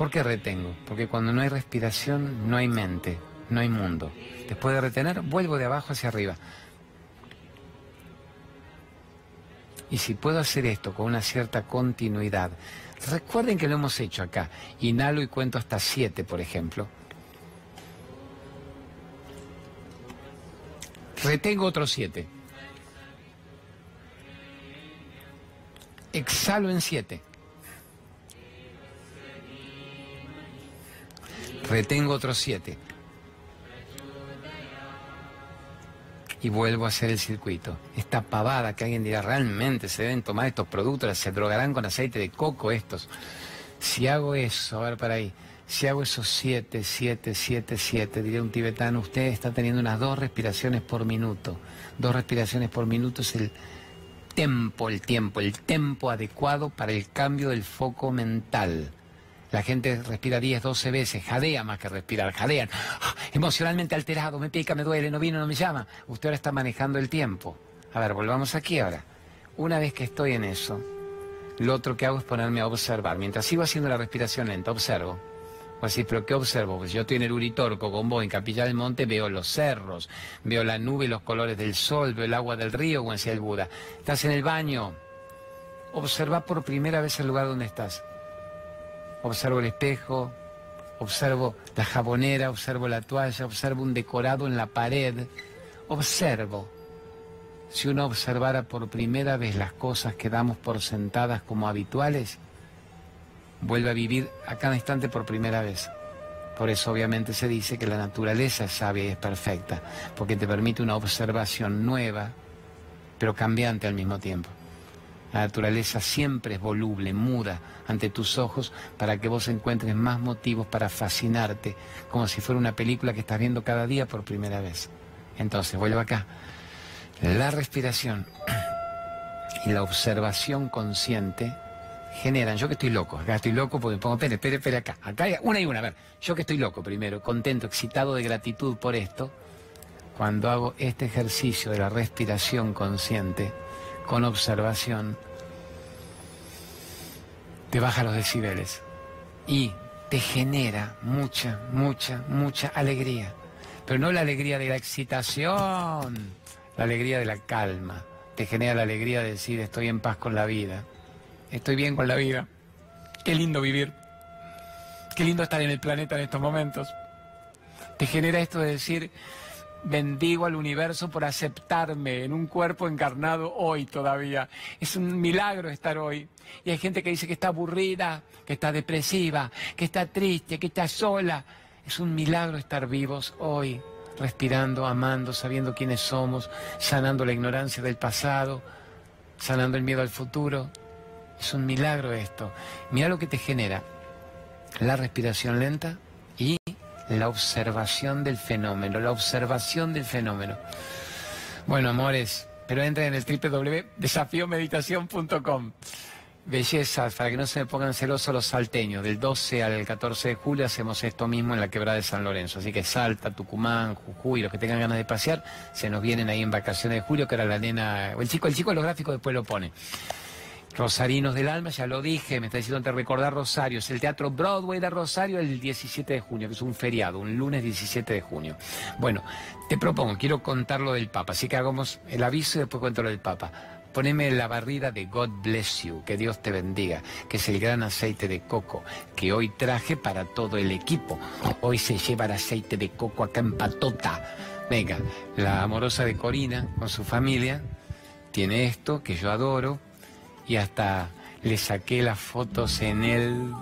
¿Por qué retengo? Porque cuando no hay respiración no hay mente, no hay mundo. Después de retener, vuelvo de abajo hacia arriba. Y si puedo hacer esto con una cierta continuidad, recuerden que lo hemos hecho acá. Inhalo y cuento hasta siete, por ejemplo. Retengo otros siete. Exhalo en siete. Retengo otros siete. Y vuelvo a hacer el circuito. Esta pavada que alguien dirá, realmente se deben tomar estos productos, se drogarán con aceite de coco estos. Si hago eso, a ver para ahí, si hago esos siete, siete, siete, siete, diría un tibetano, usted está teniendo unas dos respiraciones por minuto. Dos respiraciones por minuto es el tempo, el tiempo, el tempo adecuado para el cambio del foco mental. La gente respira 10, 12 veces, jadea más que respirar, jadean. Emocionalmente alterado, me pica, me duele, no vino, no me llama. Usted ahora está manejando el tiempo. A ver, volvamos aquí ahora. Una vez que estoy en eso, lo otro que hago es ponerme a observar. Mientras sigo haciendo la respiración lenta, observo. O así, pero ¿qué observo? Pues yo estoy en el Uritorco con vos, en Capilla del Monte, veo los cerros, veo la nube, los colores del sol, veo el agua del río, como decía el Buda. Estás en el baño. Observa por primera vez el lugar donde estás observo el espejo, observo la jabonera, observo la toalla, observo un decorado en la pared, observo. Si uno observara por primera vez las cosas que damos por sentadas como habituales, vuelve a vivir a cada instante por primera vez. Por eso obviamente se dice que la naturaleza es sabia y es perfecta, porque te permite una observación nueva, pero cambiante al mismo tiempo. La naturaleza siempre es voluble, muda ante tus ojos para que vos encuentres más motivos para fascinarte, como si fuera una película que estás viendo cada día por primera vez. Entonces, vuelvo acá. La respiración y la observación consciente generan, yo que estoy loco, acá estoy loco porque me pongo, espere, espere, espere acá, acá una y una, a ver, yo que estoy loco primero, contento, excitado de gratitud por esto, cuando hago este ejercicio de la respiración consciente, con observación, te baja los decibeles y te genera mucha, mucha, mucha alegría. Pero no la alegría de la excitación, la alegría de la calma. Te genera la alegría de decir estoy en paz con la vida, estoy bien con la vida. Qué lindo vivir. Qué lindo estar en el planeta en estos momentos. Te genera esto de decir bendigo al universo por aceptarme en un cuerpo encarnado hoy todavía. Es un milagro estar hoy. Y hay gente que dice que está aburrida, que está depresiva, que está triste, que está sola. Es un milagro estar vivos hoy, respirando, amando, sabiendo quiénes somos, sanando la ignorancia del pasado, sanando el miedo al futuro. Es un milagro esto. Mira lo que te genera. La respiración lenta y la observación del fenómeno, la observación del fenómeno. Bueno, amores, pero entren en el www.desafiomeditación.com. Bellezas, para que no se me pongan celosos los salteños. Del 12 al 14 de julio hacemos esto mismo en la quebrada de San Lorenzo. Así que Salta, Tucumán, Jujuy, los que tengan ganas de pasear, se nos vienen ahí en vacaciones de julio, que era la nena, el chico, el chico de los gráficos después lo pone. Rosarinos del Alma, ya lo dije, me está diciendo te recordar Rosario, el Teatro Broadway de Rosario el 17 de junio, que es un feriado, un lunes 17 de junio. Bueno, te propongo, quiero contar lo del Papa, así que hagamos el aviso y después cuento lo del Papa. Poneme la barrida de God Bless You, que Dios te bendiga, que es el gran aceite de coco que hoy traje para todo el equipo. Hoy se lleva el aceite de coco acá en Patota. Venga, la amorosa de Corina con su familia tiene esto que yo adoro, y hasta le saqué las fotos en el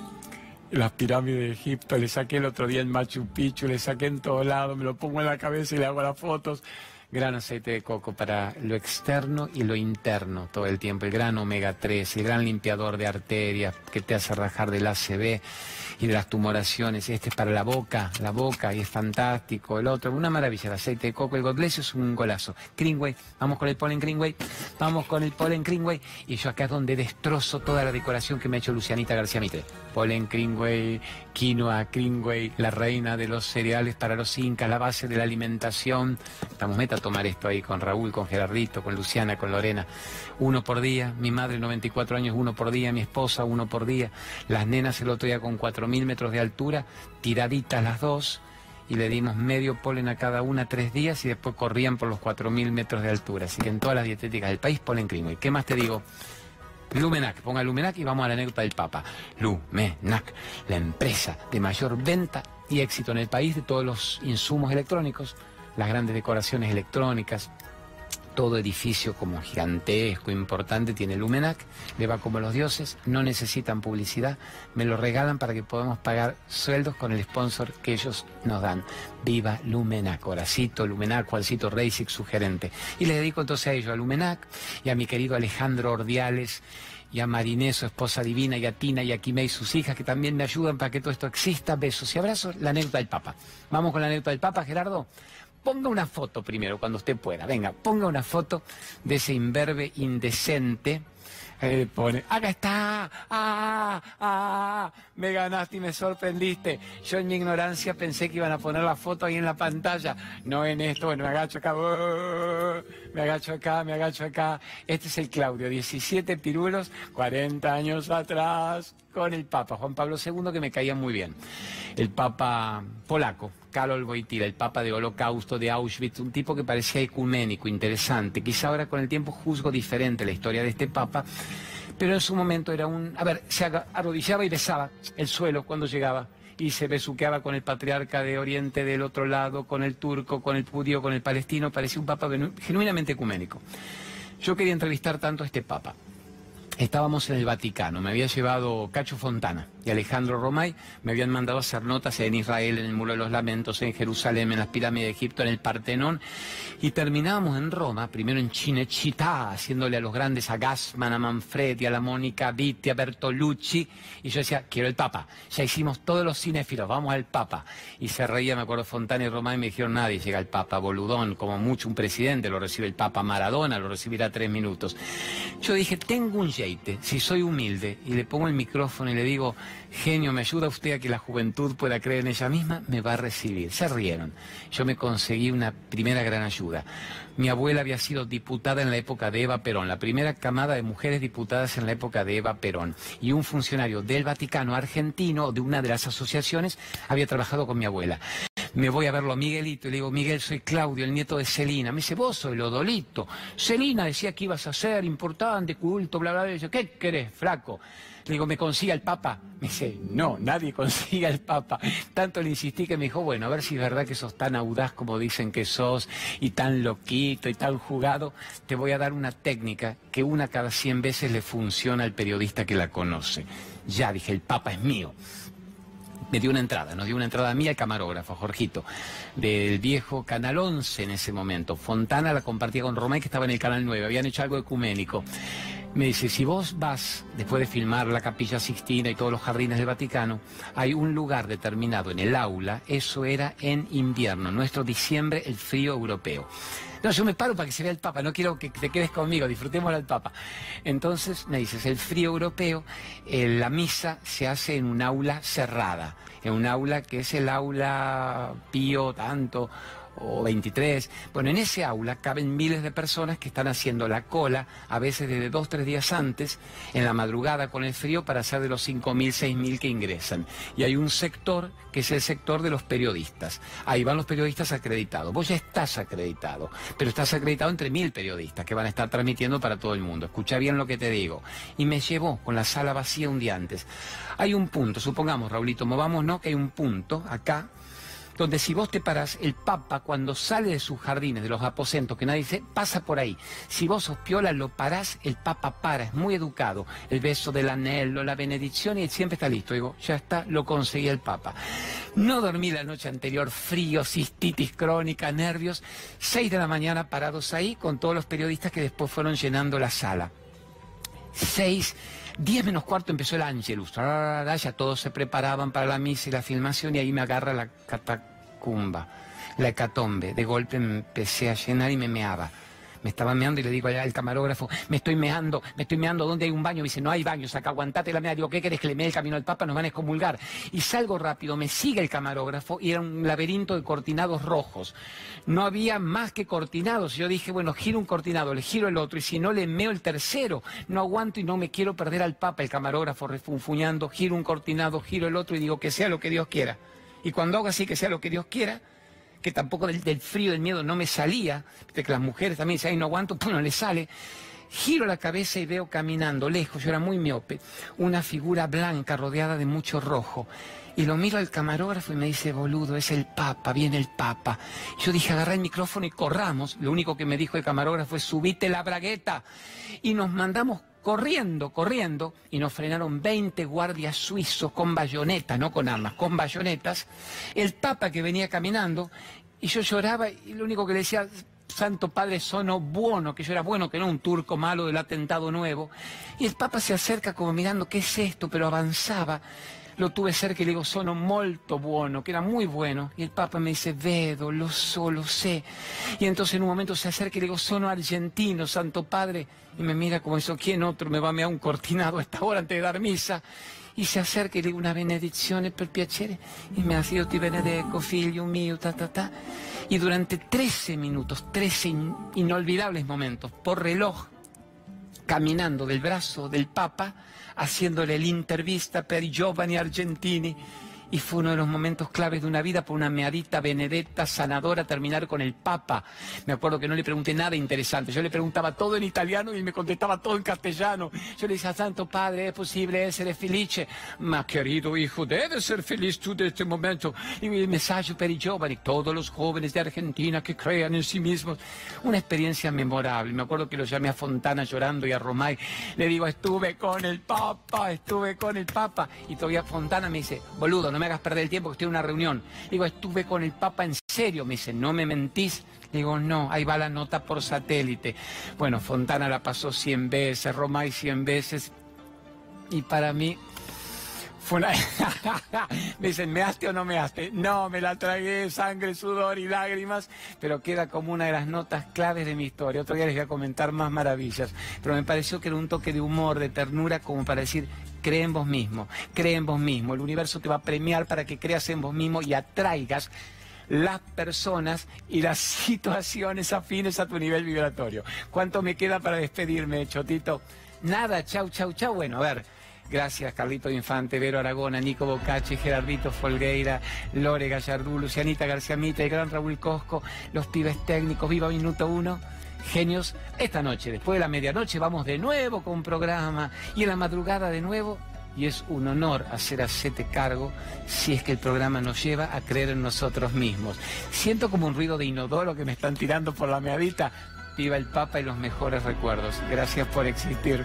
las pirámides de Egipto, le saqué el otro día en Machu Picchu, le saqué en todos lados, me lo pongo en la cabeza y le hago las fotos. Gran aceite de coco para lo externo y lo interno todo el tiempo. El gran omega 3, el gran limpiador de arterias que te hace rajar del ACV y de las tumoraciones. Este es para la boca, la boca, y es fantástico. El otro, una maravilla, el aceite de coco, el Godbless es un golazo. Greenway, vamos con el polen Greenway, vamos con el polen Greenway. Y yo acá es donde destrozo toda la decoración que me ha hecho Lucianita García Mitre. Polen Greenway, quinoa Greenway, la reina de los cereales para los incas, la base de la alimentación. Estamos meta a tomar esto ahí con Raúl, con Gerardito, con Luciana, con Lorena. Uno por día, mi madre 94 años, uno por día, mi esposa, uno por día. Las nenas el otro día con 4.000 metros de altura, tiraditas las dos, y le dimos medio polen a cada una tres días y después corrían por los 4.000 metros de altura. Así que en todas las dietéticas del país polen y ¿Qué más te digo? Lumenac, ponga Lumenac y vamos a la anécdota del Papa. Lumenac, la empresa de mayor venta y éxito en el país de todos los insumos electrónicos, las grandes decoraciones electrónicas, todo edificio como gigantesco, importante, tiene Lumenac, le va como los dioses, no necesitan publicidad, me lo regalan para que podamos pagar sueldos con el sponsor que ellos nos dan. Viva Lumenac, Horacito, Lumenac, Juancito Reisic, su gerente. Y le dedico entonces a ellos, a Lumenac y a mi querido Alejandro Ordiales y a Mariné, su esposa divina, y a Tina y a y sus hijas, que también me ayudan para que todo esto exista. Besos y abrazos. La anécdota del Papa. Vamos con la anécdota del Papa, Gerardo. Ponga una foto primero, cuando usted pueda. Venga, ponga una foto de ese imberbe indecente. Eh, pone, acá está, ah, ah, me ganaste y me sorprendiste. Yo en mi ignorancia pensé que iban a poner la foto ahí en la pantalla, no en esto, bueno, me agacho acá, uh, me agacho acá, me agacho acá. Este es el Claudio, 17 pirulos, 40 años atrás, con el Papa, Juan Pablo II, que me caía muy bien. El Papa polaco, Karol Wojtyla, el Papa de Holocausto, de Auschwitz, un tipo que parecía ecuménico, interesante. Quizá ahora con el tiempo juzgo diferente la historia de este Papa, pero en su momento era un... A ver, se arrodillaba y besaba el suelo cuando llegaba y se besuqueaba con el patriarca de Oriente del otro lado, con el turco, con el judío, con el palestino, parecía un papa genuinamente ecuménico. Yo quería entrevistar tanto a este papa. Estábamos en el Vaticano, me había llevado Cacho Fontana, Alejandro Romay me habían mandado a hacer notas en Israel, en el Muro de los Lamentos, en Jerusalén, en las pirámides de Egipto, en el Partenón, y terminábamos en Roma, primero en Cinecittà, haciéndole a los grandes, a Gassman, a Manfredi, a la Mónica Vitti, a Bertolucci, y yo decía, quiero el Papa. Ya hicimos todos los cinéfilos, vamos al Papa. Y se reía, me acuerdo, Fontana y Romay me dijeron, nadie llega al Papa, boludón, como mucho un presidente, lo recibe el Papa Maradona, lo recibirá tres minutos. Yo dije, tengo un yeite, si soy humilde, y le pongo el micrófono y le digo, genio, ¿me ayuda usted a que la juventud pueda creer en ella misma? Me va a recibir. Se rieron. Yo me conseguí una primera gran ayuda. Mi abuela había sido diputada en la época de Eva Perón, la primera camada de mujeres diputadas en la época de Eva Perón. Y un funcionario del Vaticano argentino, de una de las asociaciones, había trabajado con mi abuela me voy a verlo a Miguelito y le digo, Miguel, soy Claudio, el nieto de Celina. Me dice, vos soy Lodolito. Celina decía que ibas a ser importante, culto, bla, bla, bla. Yo, ¿qué querés, flaco? Le digo, ¿me consiga el Papa? Me dice, no, nadie consiga el Papa. Tanto le insistí que me dijo, bueno, a ver si es verdad que sos tan audaz como dicen que sos, y tan loquito y tan jugado, te voy a dar una técnica que una cada cien veces le funciona al periodista que la conoce. Ya dije, el Papa es mío me dio una entrada, nos dio una entrada a mí al camarógrafo, Jorgito, del viejo Canal 11 en ese momento. Fontana la compartía con Romay, que estaba en el Canal 9, habían hecho algo ecuménico. Me dice, si vos vas, después de filmar la Capilla Sixtina y todos los jardines del Vaticano, hay un lugar determinado en el aula, eso era en invierno, nuestro diciembre, el frío europeo. No, yo me paro para que se vea el Papa, no quiero que te quedes conmigo, disfrutemos al Papa. Entonces me dices, el frío europeo, eh, la misa se hace en un aula cerrada, en un aula que es el aula pío tanto o 23. Bueno, en ese aula caben miles de personas que están haciendo la cola, a veces desde dos, tres días antes, en la madrugada con el frío, para hacer de los 5.000, 6.000 que ingresan. Y hay un sector que es el sector de los periodistas. Ahí van los periodistas acreditados. Vos ya estás acreditado, pero estás acreditado entre mil periodistas que van a estar transmitiendo para todo el mundo. Escucha bien lo que te digo. Y me llevó con la sala vacía un día antes. Hay un punto, supongamos, Raulito, movámonos que hay un punto acá donde si vos te parás, el Papa cuando sale de sus jardines, de los aposentos, que nadie dice, pasa por ahí. Si vos sos piola, lo parás, el Papa para, es muy educado. El beso del anhelo, la benedicción y él siempre está listo. Digo, ya está, lo conseguí el Papa. No dormí la noche anterior, frío, cistitis crónica, nervios. Seis de la mañana parados ahí con todos los periodistas que después fueron llenando la sala. Seis Diez menos cuarto empezó el Angelus. Ya todos se preparaban para la misa y la filmación y ahí me agarra la catacumba, la hecatombe. De golpe empecé a llenar y me meaba me estaba meando y le digo al camarógrafo, me estoy meando, me estoy meando, ¿dónde hay un baño? Me dice, no hay baños acá, aguantate la mea. Digo, ¿qué querés que le mee el camino al Papa? Nos van a excomulgar. Y salgo rápido, me sigue el camarógrafo y era un laberinto de cortinados rojos. No había más que cortinados. Yo dije, bueno, giro un cortinado, le giro el otro y si no le meo el tercero, no aguanto y no me quiero perder al Papa. El camarógrafo refunfuñando, giro un cortinado, giro el otro y digo, que sea lo que Dios quiera. Y cuando hago así, que sea lo que Dios quiera, que tampoco del, frío, del miedo no me salía, que las mujeres también dicen, ay, no aguanto, pues no le sale. Giro la cabeza y veo caminando lejos, yo era muy miope, una figura blanca rodeada de mucho rojo. Y lo miro al camarógrafo y me dice, boludo, es el Papa, viene el Papa. Yo dije, agarra el micrófono y corramos. Lo único que me dijo el camarógrafo es, subite la bragueta. Y nos mandamos corriendo, corriendo, y nos frenaron 20 guardias suizos con bayonetas, no con armas, con bayonetas, el Papa que venía caminando, y yo lloraba, y lo único que le decía, Santo Padre, sono bueno, que yo era bueno, que no un turco malo del atentado nuevo, y el Papa se acerca como mirando, ¿qué es esto? Pero avanzaba, lo tuve cerca y le digo, sono molto bueno, que era muy bueno. Y el Papa me dice, vedo, lo so, lo sé. Y entonces en un momento se acerca y le digo, sono argentino, Santo Padre. Y me mira como eso, ¿quién otro me va a mear un cortinado a esta hora antes de dar misa? Y se acerca y le digo una benedizione per piacere. Y me ha sido ti benedico, figlio mío, ta, ta, ta. Y durante 13 minutos, 13 inolvidables momentos, por reloj, caminando del brazo del Papa, haciéndole la entrevista per i giovani argentini y fue uno de los momentos claves de una vida por una meadita benedetta sanadora terminar con el Papa. Me acuerdo que no le pregunté nada interesante, yo le preguntaba todo en italiano y me contestaba todo en castellano. Yo le decía, Santo Padre, ¿es posible ser felice? Ma querido hijo, debes ser feliz tú de este momento. Y el mensaje para los jóvenes, todos los jóvenes de Argentina que crean en sí mismos. Una experiencia memorable. Me acuerdo que lo llamé a Fontana llorando y a Romay. Le digo, estuve con el Papa, estuve con el Papa. Y todavía Fontana me dice, boludo, no me hagas perder el tiempo que estoy en una reunión. Digo, estuve con el Papa en serio. Me dice, no me mentís. Digo, no, ahí va la nota por satélite. Bueno, Fontana la pasó 100 veces, Romay 100 veces. Y para mí fue una... me dicen, ¿me haste o no me haste? No, me la tragué, sangre, sudor y lágrimas, pero queda como una de las notas claves de mi historia. Otro día les voy a comentar más maravillas, pero me pareció que era un toque de humor, de ternura, como para decir, cree en vos mismo, cree en vos mismo. El universo te va a premiar para que creas en vos mismo y atraigas las personas y las situaciones afines a tu nivel vibratorio. ¿Cuánto me queda para despedirme, Chotito? Nada, chau, chau, chau. Bueno, a ver. Gracias, Carlito Infante, Vero Aragona, Nico Bocacci, Gerardito Folgueira, Lore Gallardú, Lucianita García Mita, el gran Raúl Cosco, los pibes técnicos, Viva Minuto Uno. Genios, esta noche, después de la medianoche, vamos de nuevo con un programa y en la madrugada de nuevo y es un honor hacer hacerte cargo si es que el programa nos lleva a creer en nosotros mismos. Siento como un ruido de inodoro que me están tirando por la meadita. Viva el Papa y los mejores recuerdos. Gracias por existir.